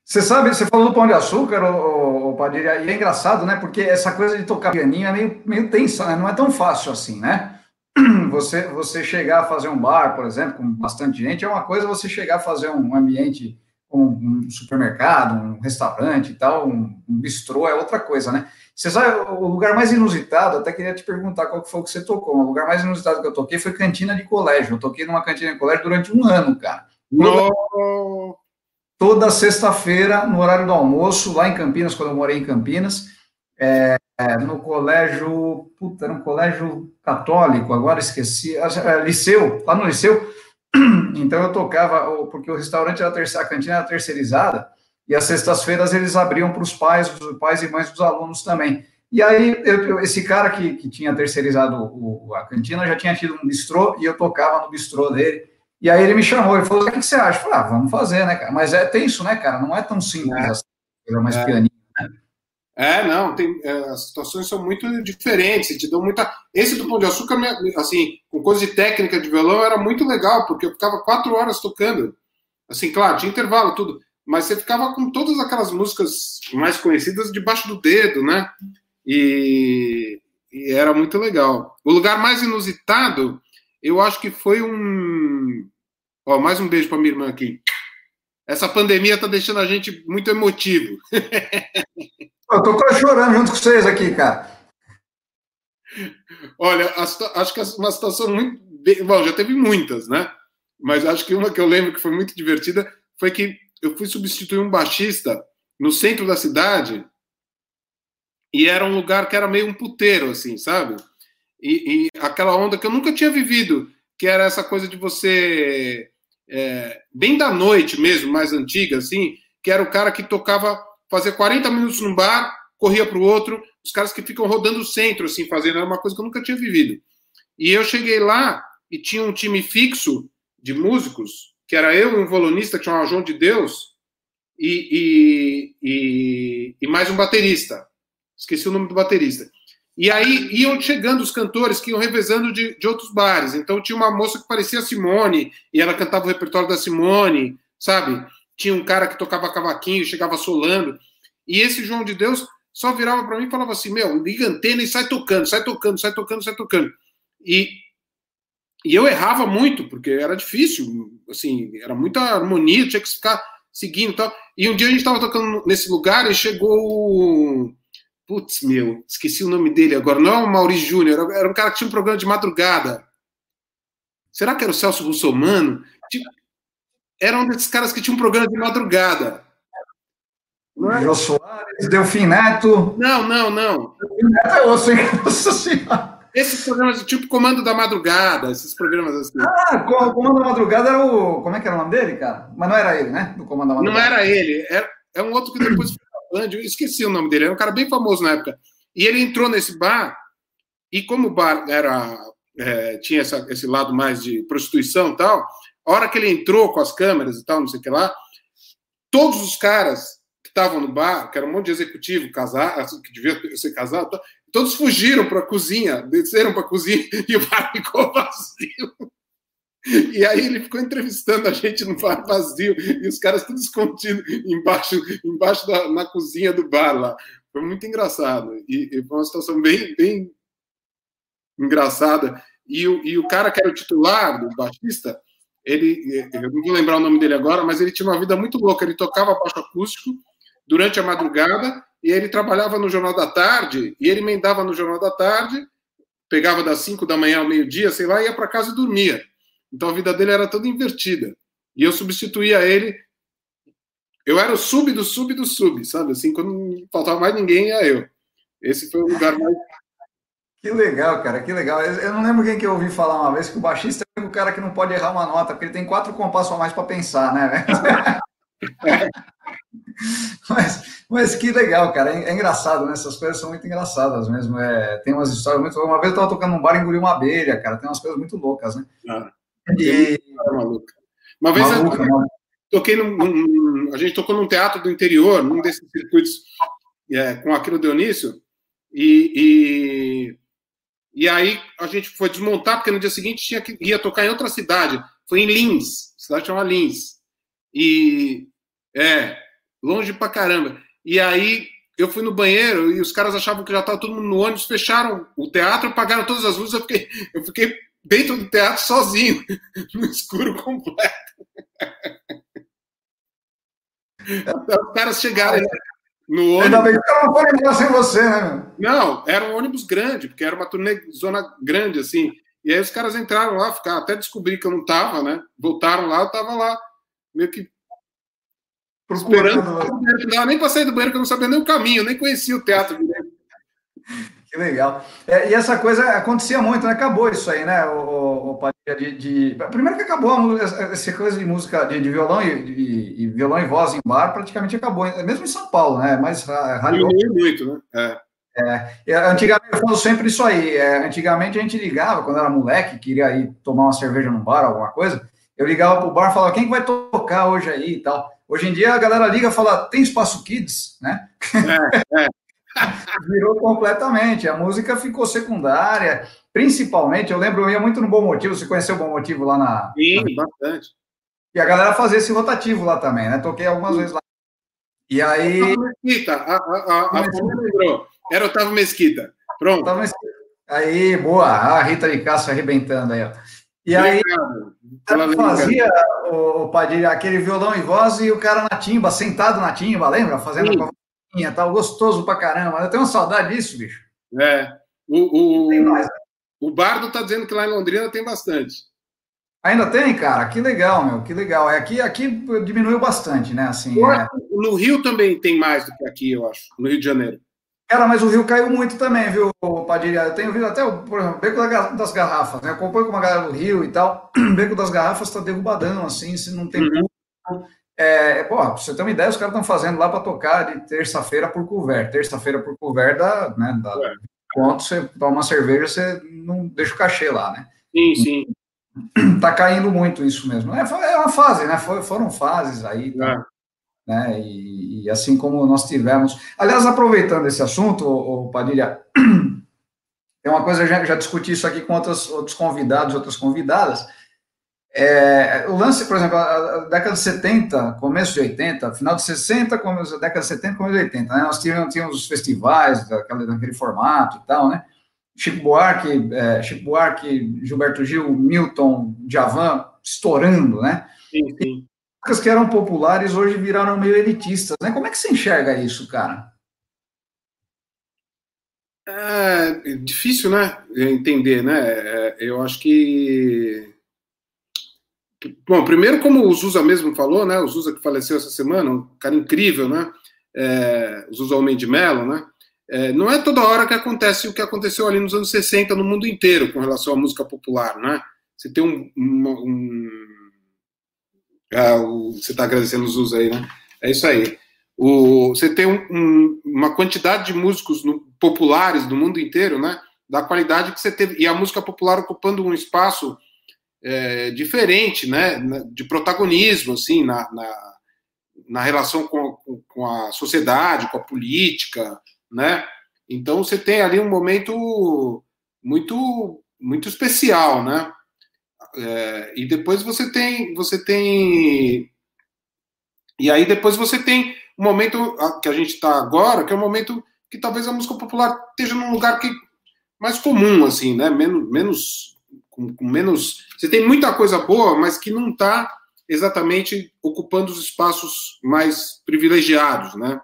Você sabe, você falou do Pão de Açúcar, o, o Padilha, e é engraçado, né? Porque essa coisa de tocar pianinho é meio, meio tensa, né? Não é tão fácil assim, né? Você, você chegar a fazer um bar, por exemplo, com bastante gente, é uma coisa você chegar a fazer um ambiente um, supermercado, um restaurante e tal, um, um bistrô é outra coisa, né? Você sabe, o lugar mais inusitado, até queria te perguntar qual foi que você tocou. O lugar mais inusitado que eu toquei foi cantina de colégio. Eu toquei numa cantina de colégio durante um ano, cara. Toda, toda sexta-feira, no horário do almoço, lá em Campinas, quando eu morei em Campinas, é, é, no colégio, puta, era um colégio católico, agora esqueci, é, liceu, lá no liceu, então eu tocava, porque o restaurante era a cantina era terceirizada, e às sextas-feiras eles abriam para os pais, os pais e mães dos alunos também. E aí, eu, esse cara que, que tinha terceirizado o, a cantina já tinha tido um bistrô e eu tocava no bistrô dele. E aí ele me chamou e falou: O que, você acha? Eu falei: ah, vamos fazer, né, cara? Mas é tenso, né, cara? Não é tão simples é. assim, é mais é. pianinho? É, não, tem, é, as situações são muito diferentes, te dão muita. Esse do Pão de Açúcar, assim, com coisa de técnica de violão, era muito legal, porque eu ficava quatro horas tocando. Assim, claro, tinha intervalo, tudo mas você ficava com todas aquelas músicas mais conhecidas debaixo do dedo, né? E, e era muito legal. O lugar mais inusitado, eu acho que foi um. Ó, mais um beijo para minha irmã aqui. Essa pandemia tá deixando a gente muito emotivo. Eu tô quase chorando junto com vocês aqui, cara. Olha, acho que é uma situação muito. Bom, já teve muitas, né? Mas acho que uma que eu lembro que foi muito divertida foi que eu fui substituir um baixista no centro da cidade e era um lugar que era meio um puteiro, assim, sabe? E, e aquela onda que eu nunca tinha vivido, que era essa coisa de você é, bem da noite mesmo, mais antiga, assim, que era o cara que tocava, fazia 40 minutos num bar, corria para o outro, os caras que ficam rodando o centro, assim, fazendo, era uma coisa que eu nunca tinha vivido. E eu cheguei lá e tinha um time fixo de músicos que era eu e um violonista que chamava João de Deus, e, e, e, e, mais um baterista. Esqueci o nome do baterista. E aí iam chegando os cantores que iam revezando de, de outros bares. Então tinha uma moça que parecia Simone, e ela cantava o repertório da Simone, sabe? Tinha um cara que tocava cavaquinho, chegava solando, e esse João de Deus só virava para mim e falava assim: Meu, liga antena e sai tocando, sai tocando, sai tocando, sai tocando. E, e eu errava muito, porque era difícil, assim, era muita harmonia, tinha que ficar seguindo e tal. E um dia a gente estava tocando nesse lugar e chegou. Putz, meu, esqueci o nome dele agora. Não é o Maurício Júnior, era um cara que tinha um programa de madrugada. Será que era o Celso Russomano? Tipo, era um desses caras que tinha um programa de madrugada. Não é? Jô Soares, Delfim Neto. Não, não, não. Delfim Neto é osso, hein? Nossa Senhora. Esses programas, tipo Comando da Madrugada, esses programas assim. Ah, o Comando da Madrugada era o. Como é que era o nome dele, cara? Mas não era ele, né? Do Comando da Madrugada. Não era ele. É, é um outro que depois foi Band. Eu esqueci o nome dele. Era um cara bem famoso na época. E ele entrou nesse bar, e como o bar era. É, tinha essa, esse lado mais de prostituição e tal, hora que ele entrou com as câmeras e tal, não sei o que lá, todos os caras que estavam no bar, que era um monte de executivo casado, que devia ser casado, todos fugiram para a cozinha, desceram para a cozinha e o bar ficou vazio. E aí ele ficou entrevistando a gente no bar vazio e os caras tudo escondidos embaixo, embaixo da, na cozinha do bar lá. Foi muito engraçado. E, e foi uma situação bem, bem engraçada. E o, e o cara que era o titular do baixista, ele, eu não vou lembrar o nome dele agora, mas ele tinha uma vida muito louca. Ele tocava baixo acústico durante a madrugada e ele trabalhava no Jornal da Tarde e ele emendava no Jornal da Tarde, pegava das 5 da manhã ao meio-dia, sei lá, ia para casa e dormia. Então a vida dele era toda invertida. E eu substituía ele. Eu era o sub do sub do sub, sabe? Assim, quando faltava mais ninguém, ia eu. Esse foi o lugar mais. Que legal, cara, que legal. Eu não lembro quem que eu ouvi falar uma vez que o baixista é o cara que não pode errar uma nota, porque ele tem quatro compassos a mais para pensar, né? mas, mas que legal, cara. É, é, engraçado, né? Essas coisas são muito engraçadas mesmo. É, tem umas histórias muito. Uma vez eu estava tocando num bar e engoli uma abelha, cara. Tem umas coisas muito loucas, né? Ah, e... Uma vez maluca, eu toquei num, num, A gente tocou num teatro do interior, num desses circuitos é, com aquilo Dionísio, e, e, e aí a gente foi desmontar, porque no dia seguinte tinha que, ia tocar em outra cidade. Foi em Lins, cidade chama Lins. E é, longe pra caramba. E aí eu fui no banheiro e os caras achavam que já estava todo mundo no ônibus, fecharam o teatro, apagaram todas as luzes, eu fiquei, eu fiquei dentro do teatro sozinho, no escuro completo. os caras chegaram no ônibus. Ainda bem que não foi embora sem você, né? Não, era um ônibus grande, porque era uma turnê zona grande, assim. E aí os caras entraram lá, ficaram, até descobri que eu não estava, né? Voltaram lá, eu estava lá, meio que procurando. Não dava nem para sair do banheiro, que eu não sabia nem o caminho, nem conhecia o teatro Que legal. É, e essa coisa acontecia muito, né? Acabou isso aí, né? O, o, de, de, Primeiro que acabou essa coisa de música de, de violão e, de, e, violão e voz em bar, praticamente acabou. Mesmo em São Paulo, né? Mas rádio. muito, né? É. É, antigamente, eu falo sempre isso aí. É, antigamente a gente ligava, quando era moleque, queria ir tomar uma cerveja num bar, alguma coisa. Eu ligava pro bar e falava, quem que vai tocar hoje aí e tal. Hoje em dia a galera liga e fala, tem espaço kids, né? É, é. Virou completamente. A música ficou secundária. Principalmente, eu lembro, eu ia muito no Bom Motivo. Você conheceu o Bom Motivo lá na. Sim, na... bastante. E a galera fazia esse rotativo lá também, né? Toquei algumas vezes lá. E aí. Mesquita, a, a, a, lembrou. Era Otávio Mesquita. Pronto. Otávio Mesquita. Aí, boa. A Rita de Castro arrebentando aí, ó. E aí, fazia o, o Padilha, aquele violão e voz e o cara na timba, sentado na timba, lembra? Fazendo Sim. A covinha, tal, gostoso pra caramba. Eu tenho uma saudade disso, bicho. É. O, o, mais, né? o Bardo tá dizendo que lá em Londrina tem bastante. Ainda tem, cara? Que legal, meu, que legal. É, aqui, aqui diminuiu bastante, né? Assim, é... No Rio também tem mais do que aqui, eu acho, no Rio de Janeiro. Cara, mas o Rio caiu muito também, viu, Padilha? Eu tenho visto até, por exemplo, o Beco das Garrafas, né? Eu acompanho com uma galera do Rio e tal. O Beco das Garrafas está derrubadão, assim, se não tem uhum. público. É, pô, pra você ter uma ideia, os caras estão fazendo lá para tocar de terça-feira por couvert. Terça-feira por couvert dá, né, dá é. quanto você toma uma cerveja, você não deixa o cachê lá, né? Sim, sim. Tá caindo muito isso mesmo. É, é uma fase, né? foram fases aí. Tá? É né? E, e, assim como nós tivemos. Aliás, aproveitando esse assunto, o, Padilha, tem uma coisa, eu já, já discuti isso aqui com outros, outros convidados, outras convidadas. É, o lance, por exemplo, a, a, década de 70, começo de 80, final de 60, começo, década de 70, começo de 80, né? Nós tínhamos, tínhamos os festivais daquele, daquele formato e tal, né? Chico Buarque, é, Chico Buarque, Gilberto Gil, Milton, Djavan, estourando, né? Sim, sim. músicas que eram populares hoje viraram meio elitistas, né? Como é que você enxerga isso, cara? É difícil, né? Entender, né? É, eu acho que Bom, primeiro, como o Zusa mesmo falou, né? O Zusa que faleceu essa semana, um cara incrível, né? É, o Zusa Homem de Mello, né? É, não é toda hora que acontece o que aconteceu ali nos anos 60 no mundo inteiro com relação à música popular, né? Você tem um. um, um ah, o, você está agradecendo o Zusa aí, né? É isso aí. O, você tem um, uma quantidade de músicos no, populares do mundo inteiro, né? Da qualidade que você teve. E a música popular ocupando um espaço é, diferente, né, de protagonismo, assim, na, na, na relação com, com, a sociedade, com a política, né? Então você tem ali um momento muito muito especial, né? É, e depois você tem você tem e aí depois você tem um momento que a gente está agora, que é um momento que talvez a música popular esteja num lugar que mais comum, assim, né? Menos, menos com, com menos. Você tem muita coisa boa, mas que não está exatamente ocupando os espaços mais privilegiados, né?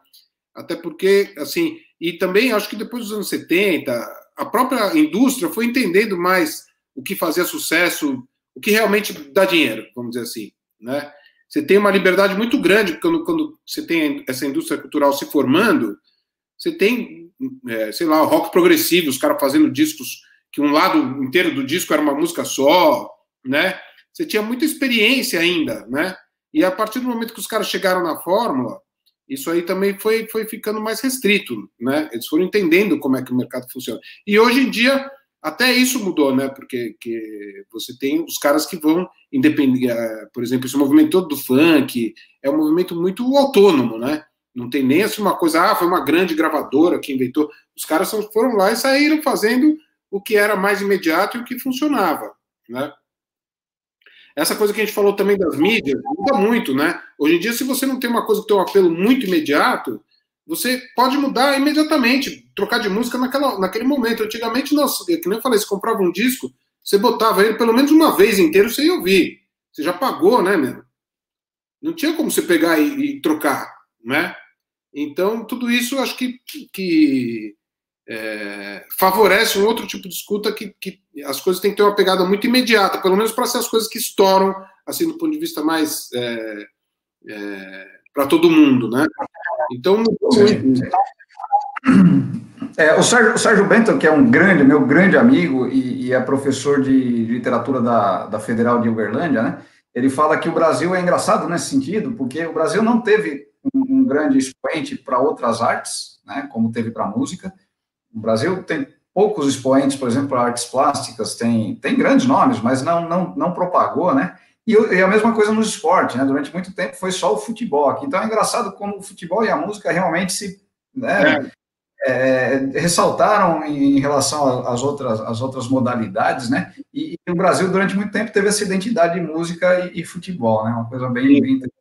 Até porque, assim, e também acho que depois dos anos 70, a própria indústria foi entendendo mais o que fazia sucesso, o que realmente dá dinheiro, vamos dizer assim, né? Você tem uma liberdade muito grande quando, quando você tem essa indústria cultural se formando, você tem, é, sei lá, rock progressivo, os caras fazendo discos que um lado inteiro do disco era uma música só, né? Você tinha muita experiência ainda, né? E a partir do momento que os caras chegaram na fórmula, isso aí também foi, foi ficando mais restrito, né? Eles foram entendendo como é que o mercado funciona. E hoje em dia, até isso mudou, né? Porque que você tem os caras que vão independente, eh, por exemplo, esse movimento todo do funk é um movimento muito autônomo, né? Não tem nem assim uma coisa, ah, foi uma grande gravadora que inventou. Os caras foram lá e saíram fazendo o que era mais imediato e o que funcionava, né? Essa coisa que a gente falou também das mídias muda muito, né? Hoje em dia, se você não tem uma coisa que tem um apelo muito imediato, você pode mudar imediatamente, trocar de música naquela, naquele momento. Antigamente, nossa, é que nem eu falei, você comprava um disco, você botava ele pelo menos uma vez inteiro, ia ouvir. Você já pagou, né? Não tinha como você pegar e, e trocar, né? Então, tudo isso acho que, que é, favorece um outro tipo de escuta que, que, as coisas têm que ter uma pegada muito imediata, pelo menos para ser as coisas que estouram, assim, do ponto de vista mais é, é, para todo mundo, né? Então. É, o, Sérgio, o Sérgio que é um grande, meu grande amigo e, e é professor de literatura da, da Federal de Uberlândia, né? Ele fala que o Brasil é engraçado nesse sentido, porque o Brasil não teve um, um grande expoente para outras artes, né? Como teve para a música, o Brasil tem poucos expoentes, por exemplo, artes plásticas, tem, tem grandes nomes, mas não, não, não propagou, né? E, e, a mesma coisa no esporte, né? Durante muito tempo foi só o futebol aqui. Então é engraçado como o futebol e a música realmente se né, é. É, ressaltaram em relação às outras, às outras modalidades, né? E, e, o Brasil durante muito tempo teve essa identidade de música e, e futebol, né? Uma coisa bem, bem interessante.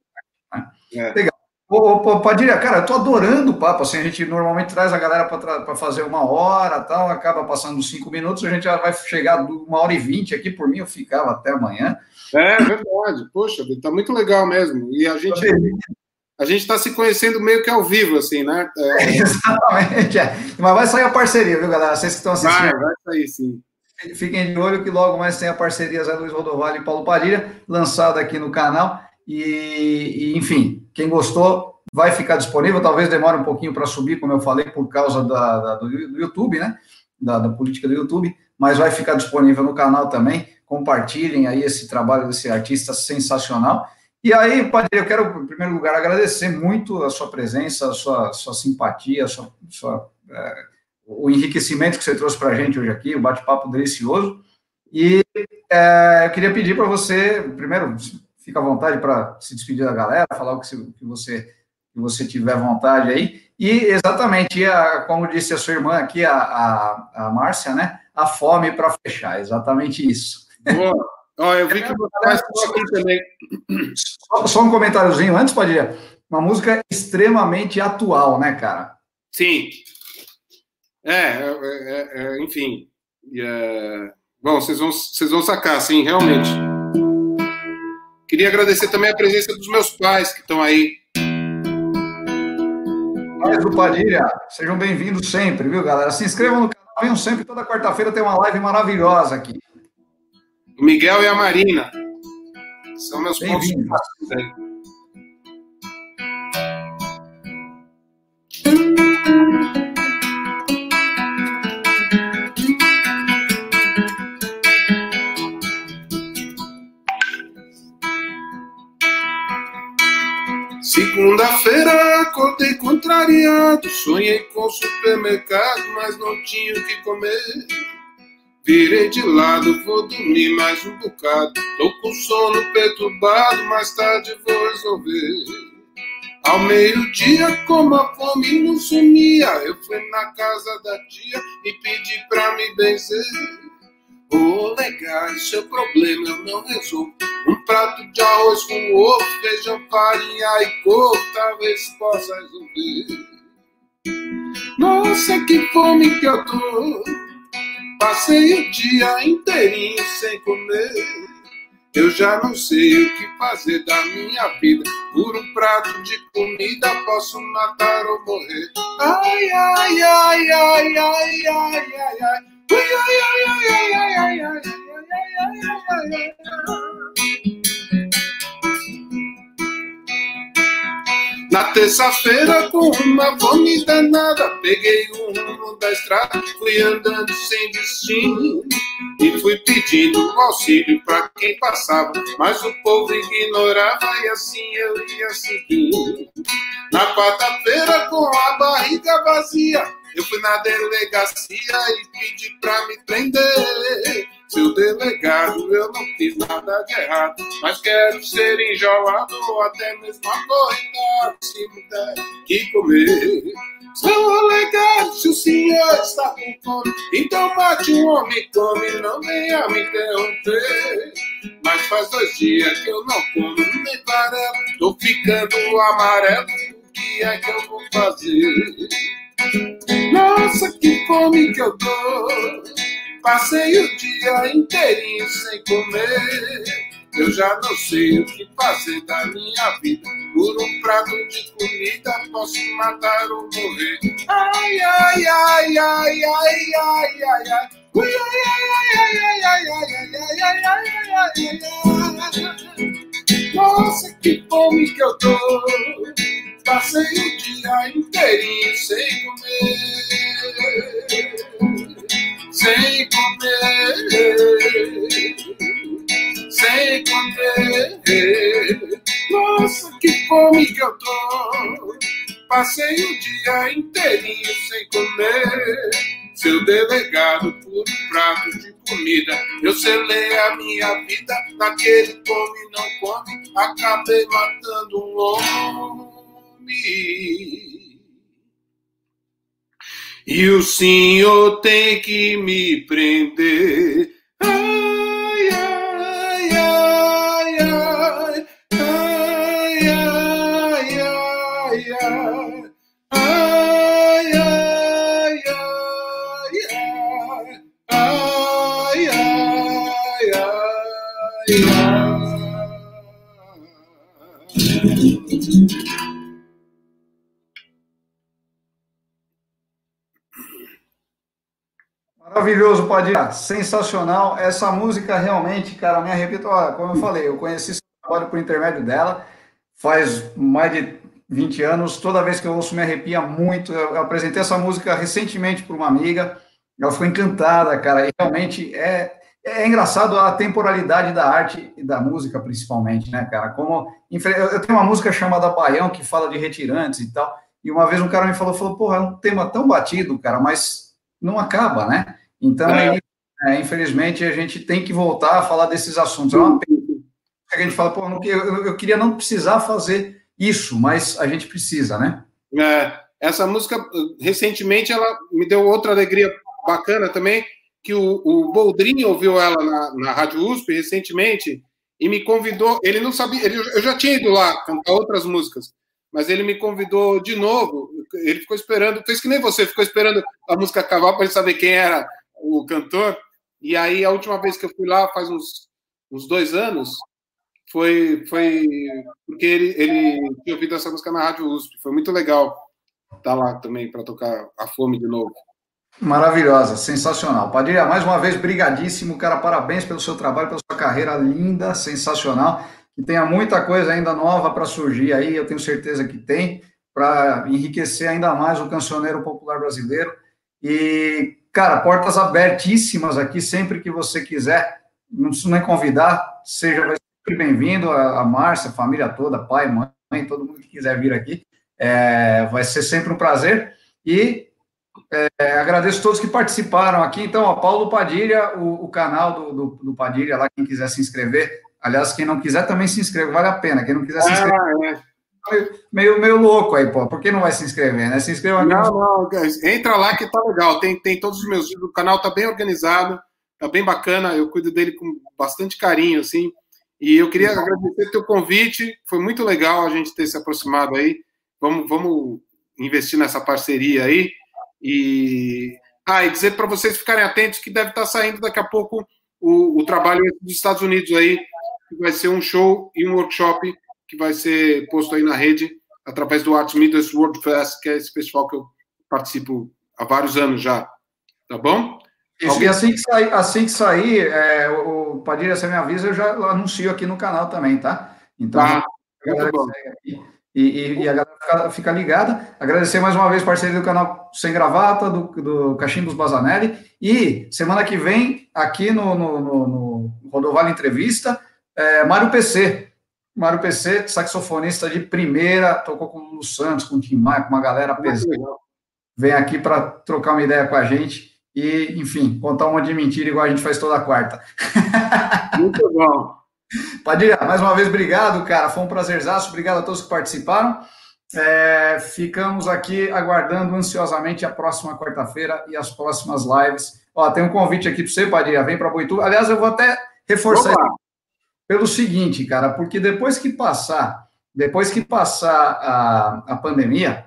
Né? É. Legal. Ô, Padilha, cara, eu tô adorando o papo, assim, a gente normalmente traz a galera para fazer uma hora, tal, acaba passando cinco minutos, a gente já vai chegar uma hora e vinte aqui, por mim eu ficava até amanhã. É verdade, poxa, tá muito legal mesmo, e a gente... A gente está se conhecendo meio que ao vivo, assim, né? É... É, exatamente, é. Mas vai sair a parceria, viu, galera? Vocês que estão assistindo. Vai, vai sair, sim. Fiquem de olho que logo mais tem a parceria Zé Luiz Rodovalho e Paulo Padilha, lançada aqui no canal. E, e, enfim, quem gostou vai ficar disponível. Talvez demore um pouquinho para subir, como eu falei, por causa da, da do, YouTube, né? Da, da, política do YouTube, mas vai ficar disponível no canal também. Compartilhem aí esse trabalho desse artista sensacional. E aí, Padre, eu quero, em primeiro lugar, agradecer muito a sua presença, a sua, sua simpatia, a sua, sua é, o enriquecimento que você trouxe para a gente hoje aqui, o bate-papo delicioso. E é, eu queria pedir para você, primeiro, fica à vontade para se despedir da galera, falar o que, você, que você tiver vontade aí. E exatamente, a, como disse a sua irmã aqui, a, a, a Márcia, né? A fome para fechar, exatamente isso. Boa. Ó, eu vi que você aqui também. Só, só um comentáriozinho antes, Padilha. Uma música extremamente atual, né, cara? Sim. É, é, é, é enfim. É... Bom, vocês vão, vocês vão sacar, sim, realmente. Queria agradecer também a presença dos meus pais que estão aí. Pais do Padilha, sejam bem-vindos sempre, viu, galera? Se inscrevam no canal, venham sempre, toda quarta-feira tem uma live maravilhosa aqui. O Miguel e a Marina. São meus pontos Segunda-feira acordei contrariado, sonhei com supermercado, mas não tinha o que comer. Virei de lado, vou dormir mais um bocado. Tô com sono perturbado, mais tarde vou resolver. Ao meio-dia, como a fome não sumia, eu fui na casa da tia e pedi pra me benzer. Oh, legal, seu problema eu não resolvo. Um prato de arroz com ovo, feijão, farinha e couve, talvez possa resolver. Nossa, que fome que eu tô. Passei o dia inteirinho sem comer. Eu já não sei o que fazer da minha vida. Por um prato de comida posso matar ou morrer. Ai, ai, ai, ai, ai, ai, ai, ai. Na terça-feira, com uma fome danada, peguei o rumo da estrada, fui andando sem destino. E fui pedindo auxílio para quem passava, mas o povo ignorava e assim eu ia seguindo. Na quarta-feira, com a barriga vazia, eu fui na delegacia e pedi para me prender. Seu delegado, eu não fiz nada de errado, mas quero ser enjoado ou até mesmo acorrentado, se puder que comer. Seu delegado, se o senhor está com fome, então bate um homem come, não venha me interromper. Mas faz dois dias que eu não como nem farelo, tô ficando amarelo, o que é que eu vou fazer? Nossa, que fome que eu tô! Passei o dia inteirinho sem comer. Eu já não sei o que fazer da minha vida. Por um prato de comida posso matar ou morrer. Ai, ai, ai, ai, ai, ai, ai, ai. Ai, ai, ai, ai, ai, ai, ai, ai. Nossa, que fome que eu tô. Passei o dia inteirinho sem comer sem comer, sem comer. Nossa, que fome que eu tô. Passei o dia inteirinho sem comer. Seu delegado por um prato de comida. Eu selei a minha vida naquele come não come. Acabei matando um homem. E o senhor tem que me prender. Maravilhoso, Padilha. Sensacional. Essa música realmente, cara, me arrepio. Olha, como eu falei, eu conheci esse trabalho por intermédio dela faz mais de 20 anos. Toda vez que eu ouço, me arrepia muito. Eu apresentei essa música recentemente para uma amiga. Ela ficou encantada, cara. E realmente é, é engraçado a temporalidade da arte e da música, principalmente, né, cara? Como eu tenho uma música chamada Baião que fala de retirantes e tal. E uma vez um cara me falou, falou, porra, é um tema tão batido, cara, mas não acaba, né? Então, é. é, infelizmente, a gente tem que voltar a falar desses assuntos. É uma pena a gente fala, pô, eu, eu queria não precisar fazer isso, mas a gente precisa, né? É, essa música, recentemente, ela me deu outra alegria bacana também, que o, o Boldrin ouviu ela na, na Rádio USP recentemente e me convidou. Ele não sabia, ele, eu já tinha ido lá cantar outras músicas, mas ele me convidou de novo. Ele ficou esperando, fez que nem você, ficou esperando a música acabar para ele saber quem era o cantor. E aí, a última vez que eu fui lá, faz uns, uns dois anos, foi, foi porque ele, ele tinha ouvido essa música na Rádio USP. Foi muito legal estar tá lá também para tocar a fome de novo. Maravilhosa, sensacional. Padilha, mais uma vez, brigadíssimo, cara, parabéns pelo seu trabalho, pela sua carreira linda, sensacional, que tenha muita coisa ainda nova para surgir aí, eu tenho certeza que tem, para enriquecer ainda mais o cancioneiro popular brasileiro. E, cara, portas abertíssimas aqui, sempre que você quiser, não preciso nem convidar, seja sempre bem-vindo, a, a Márcia, a família toda, pai, mãe, todo mundo que quiser vir aqui, é, vai ser sempre um prazer. E é, agradeço a todos que participaram aqui. Então, ó, Paulo Padilha, o, o canal do, do, do, Padilha, lá, quem quiser se inscrever. Aliás, quem não quiser também se inscreve, vale a pena. Quem não quiser se inscrever. Ah, é. Meio, meio, louco aí, pô. Por que não vai se inscrever, né? Se inscreva Não, não, entra lá que tá legal. Tem, tem todos os meus vídeos. O canal tá bem organizado, tá bem bacana. Eu cuido dele com bastante carinho, assim. E eu queria agradecer o teu convite. Foi muito legal a gente ter se aproximado aí. Vamos, vamos investir nessa parceria aí. E, ah, e dizer para vocês ficarem atentos que deve estar tá saindo daqui a pouco o, o trabalho dos Estados Unidos aí, que vai ser um show e um workshop que vai ser posto aí na rede através do Arts Midwest World Fest, que é esse festival que eu participo há vários anos já. Tá bom? Isso, e assim que sair, assim que sair é, o Padilha, você me avisa, eu já anuncio aqui no canal também, tá? Então, ah, a galera que segue aqui, e, e, e, a galera fica, fica, ligada. Agradecer mais uma vez parceria do canal Sem Gravata, do, do Cachimbos Bazanelli. E semana que vem, aqui no, no, no, no Rodovalho Entrevista, é, Mário PC. Mário PC, saxofonista de primeira, tocou com o Lulu Santos, com o Tim Maia, com uma galera pesada. Vem aqui para trocar uma ideia com a gente e, enfim, contar uma de mentira igual a gente faz toda quarta. Muito bom. Padilha, mais uma vez, obrigado, cara. Foi um prazerzaço. Obrigado a todos que participaram. É, ficamos aqui aguardando ansiosamente a próxima quarta-feira e as próximas lives. Ó, tem um convite aqui para você, Padilha. Vem para Boitu. Aliás, eu vou até reforçar pelo seguinte, cara, porque depois que passar, depois que passar a, a pandemia,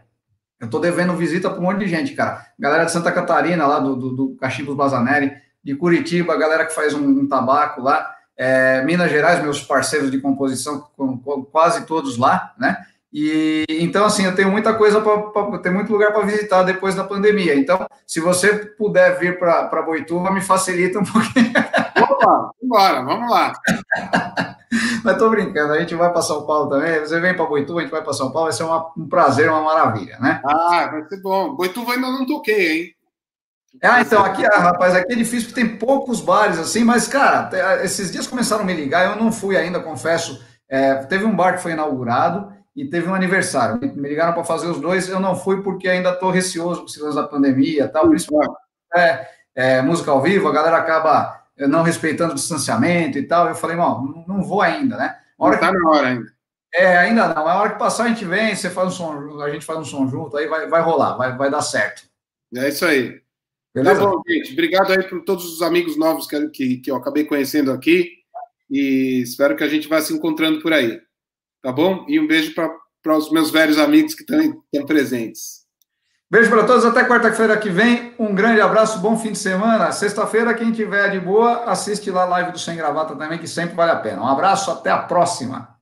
eu estou devendo visita para um monte de gente, cara. Galera de Santa Catarina, lá do, do, do Cachimbos Bazanelli, de Curitiba, galera que faz um, um tabaco lá. É, Minas Gerais, meus parceiros de composição, com, com, quase todos lá, né? E então, assim, eu tenho muita coisa para ter muito lugar para visitar depois da pandemia. Então, se você puder vir para Boituva, me facilita um pouquinho. Opa, vambora, vamos lá. Mas tô brincando, a gente vai para São Paulo também. Você vem para Boituva, a gente vai para São Paulo, vai ser uma, um prazer, uma maravilha, né? Ah, vai ser bom. Boituva ainda não toquei, hein? Ah, então, aqui, ah, rapaz, aqui é difícil porque tem poucos bares assim, mas, cara, esses dias começaram a me ligar, eu não fui ainda, confesso. É, teve um bar que foi inaugurado e teve um aniversário. Me ligaram para fazer os dois, eu não fui porque ainda estou receoso com os da pandemia e tal, principalmente é, é, música ao vivo, a galera acaba eh, não respeitando o distanciamento e tal. Eu falei, não, não vou ainda, né? Hora não está na hora ainda. É, ainda não. A hora que passar, a gente vem, você faz um som, a gente faz um som junto, aí vai, vai rolar, vai, vai dar certo. É isso aí. Beleza? Tá bom, gente. Obrigado aí por todos os amigos novos que, que, que eu acabei conhecendo aqui. E espero que a gente vá se encontrando por aí. Tá bom? E um beijo para os meus velhos amigos que também estão presentes. Beijo para todos, até quarta-feira que vem. Um grande abraço, bom fim de semana. Sexta-feira, quem tiver de boa, assiste lá a live do Sem Gravata também, que sempre vale a pena. Um abraço, até a próxima.